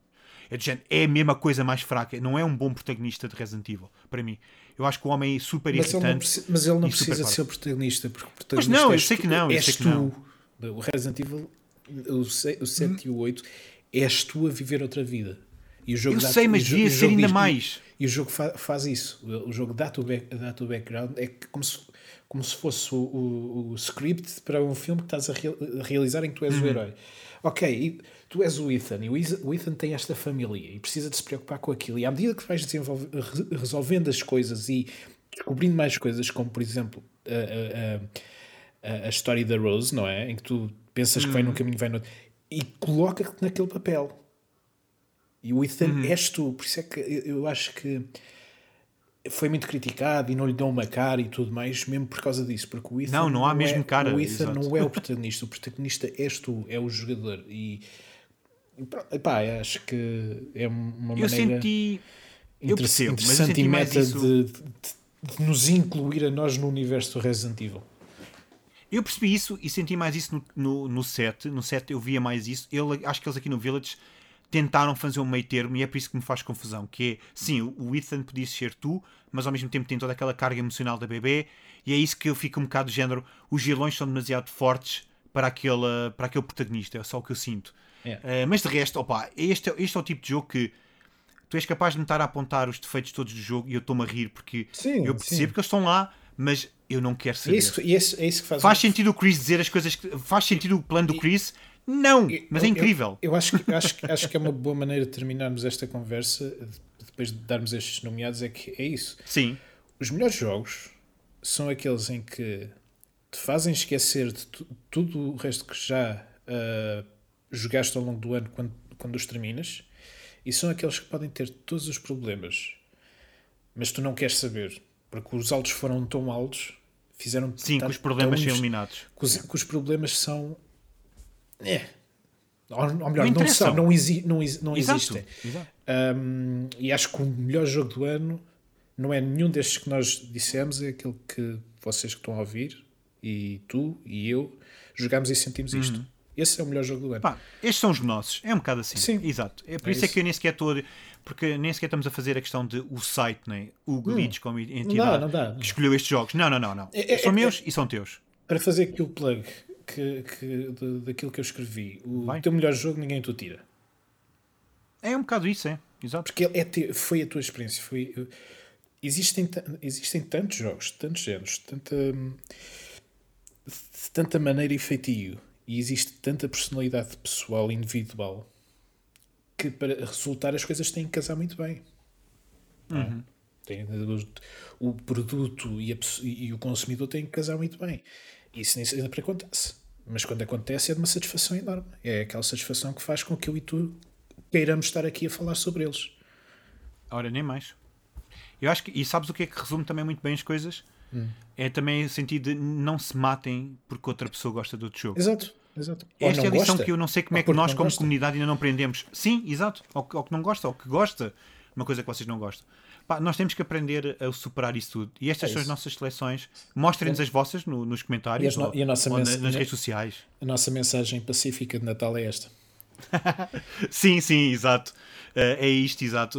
É, género, é a mesma coisa mais fraca. Não é um bom protagonista de Resident Evil, para mim. Eu acho que o homem é super mas irritante. Ele mas ele não precisa de ser o protagonista, porque o protagonista mas não, eu sei que não, eu sei que não. O Resident Evil, o 7 hum. e o 8, és tu a viver outra vida. E o jogo eu sei, mas devia ser ainda mais. E o jogo fa faz isso. O jogo dá-te o, back, dá o background. É como se, como se fosse o, o, o script para um filme que estás a, real, a realizar em que tu és uhum. o herói. Ok, e tu és o Ethan, e o Ethan tem esta família e precisa de se preocupar com aquilo. E à medida que vais resolvendo as coisas e descobrindo mais coisas, como por exemplo a, a, a, a história da Rose, não é? Em que tu pensas que vai num uhum. caminho, vai no outro, e coloca-te naquele papel. E o Ethan uhum. és tu, por isso é que eu acho que foi muito criticado e não lhe dão uma cara e tudo mais, mesmo por causa disso, porque o Ethan não, não há não mesmo é, cara. O Ethan não é o protagonista, o protagonista és tu, é o jogador e Epá, acho que é uma eu maneira senti... eu percebo, interessante e meta isso... de, de, de, nos incluir a nós no universo do Resident Evil. Eu percebi isso e senti mais isso no, no, no set. No set eu via mais isso. Eu acho que eles aqui no Village tentaram fazer um meio termo e é por isso que me faz confusão. Que é, sim, o Ethan podia ser tu, mas ao mesmo tempo tem toda aquela carga emocional da bebê e é isso que eu fico um bocado de género. Os vilões são demasiado fortes para aquele, para aquele protagonista. É só o que eu sinto. Uh, mas de resto, opa, este, este é o tipo de jogo que tu és capaz de me estar a apontar os defeitos todos do jogo e eu estou-me a rir porque sim, eu percebo sim. que eles estão lá, mas eu não quero saber. É isso, e é isso, é isso que faz, faz sentido o Chris dizer as coisas que. Faz sentido o plano do Chris? Não, mas é incrível. Eu, eu, acho, que, acho, acho que é uma boa maneira de terminarmos esta conversa, depois de darmos estes nomeados, é que é isso. Sim. Os melhores jogos são aqueles em que te fazem esquecer de tudo o resto que já uh, jogaste ao longo do ano quando, quando os terminas e são aqueles que podem ter todos os problemas, mas tu não queres saber, porque os altos foram tão altos, fizeram Sim, que os problemas são eliminados. Que os, que os, problemas são. É. Ou, ou melhor, não, não, são, não, exi, não, não Exato. existem. Exato. Um, e acho que o melhor jogo do ano não é nenhum destes que nós dissemos, é aquele que vocês que estão a ouvir, e tu e eu, jogamos e sentimos isto. Uhum. Esse é o melhor jogo do ano. Pá, estes são os nossos. É um bocado assim. Sim. Exato. É por é isso, isso, é que eu nem sequer estou. Porque nem sequer estamos a fazer a questão de o site, né? o Glitch hum, como entidade não dá, não dá, que escolheu estes jogos. Não, não, não. não. É, é, são meus e são teus. Para fazer aqui o plug que, que, de, daquilo que eu escrevi, o Vai. teu melhor jogo ninguém te tira. É um bocado isso, é. Exato. Porque é te, foi a tua experiência. Foi, existem, existem tantos jogos, tantos géneros, tanta, tanta maneira e feitio e existe tanta personalidade pessoal, individual, que para resultar as coisas têm que casar muito bem. É? Uhum. Tem, o produto e, a, e, o consumidor têm que casar muito bem. Isso nem sempre acontece. Mas quando acontece é de uma satisfação enorme. É aquela satisfação que faz com que eu e tu queiramos estar aqui a falar sobre eles. Ora, nem mais. Eu acho que, e sabes o que é que resume também muito bem as coisas? É também o sentido de não se matem porque outra pessoa gosta do outro jogo. Exato, exato. Esta é a lição gosta, que eu não sei como é que nós, como gosta. comunidade, ainda não aprendemos. Sim, exato. Ou que, ou que não gosta, ou que gosta. Uma coisa que vocês não gostam. Pá, nós temos que aprender a superar isso tudo. E estas É são as nossas seleções. Mostrem-nos as vossas no- nos comentários E no- ou, a nossa ou nas redes sociais. A nossa mensagem pacífica de Natal é esta. Sim, sim, exato. Eh, é isto, exato.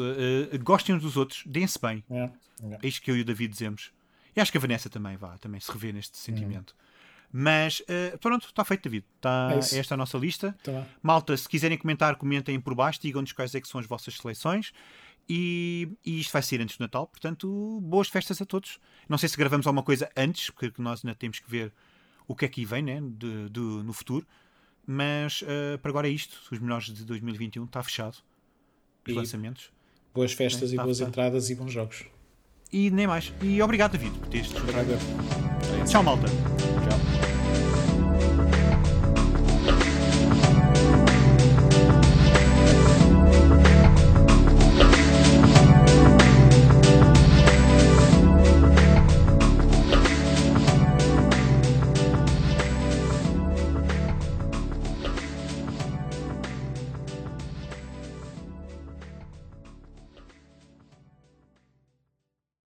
Eh, gostem uns dos outros, deem-se bem. É, é. É isto que eu e o David dizemos. E acho que a Vanessa também vá, também se revê neste sentimento. Mas eh, pronto, está feito, David. Está, É esta é a nossa lista. Tá. Malta, se quiserem comentar, comentem por baixo, digam-nos quais é que são as vossas seleções. E, e isto vai ser antes do Natal, portanto, boas festas a todos. Não sei se gravamos alguma coisa antes, porque nós ainda temos que ver o que é que vem né, de, de- no futuro. Mas eh, para agora é isto. Os melhores de 2021 está fechado. Os E- lançamentos. Boas festas É, e tá, boas tá. entradas e bons jogos. E nem mais. E obrigado, David, por teres. Obrigado. Tchau, malta.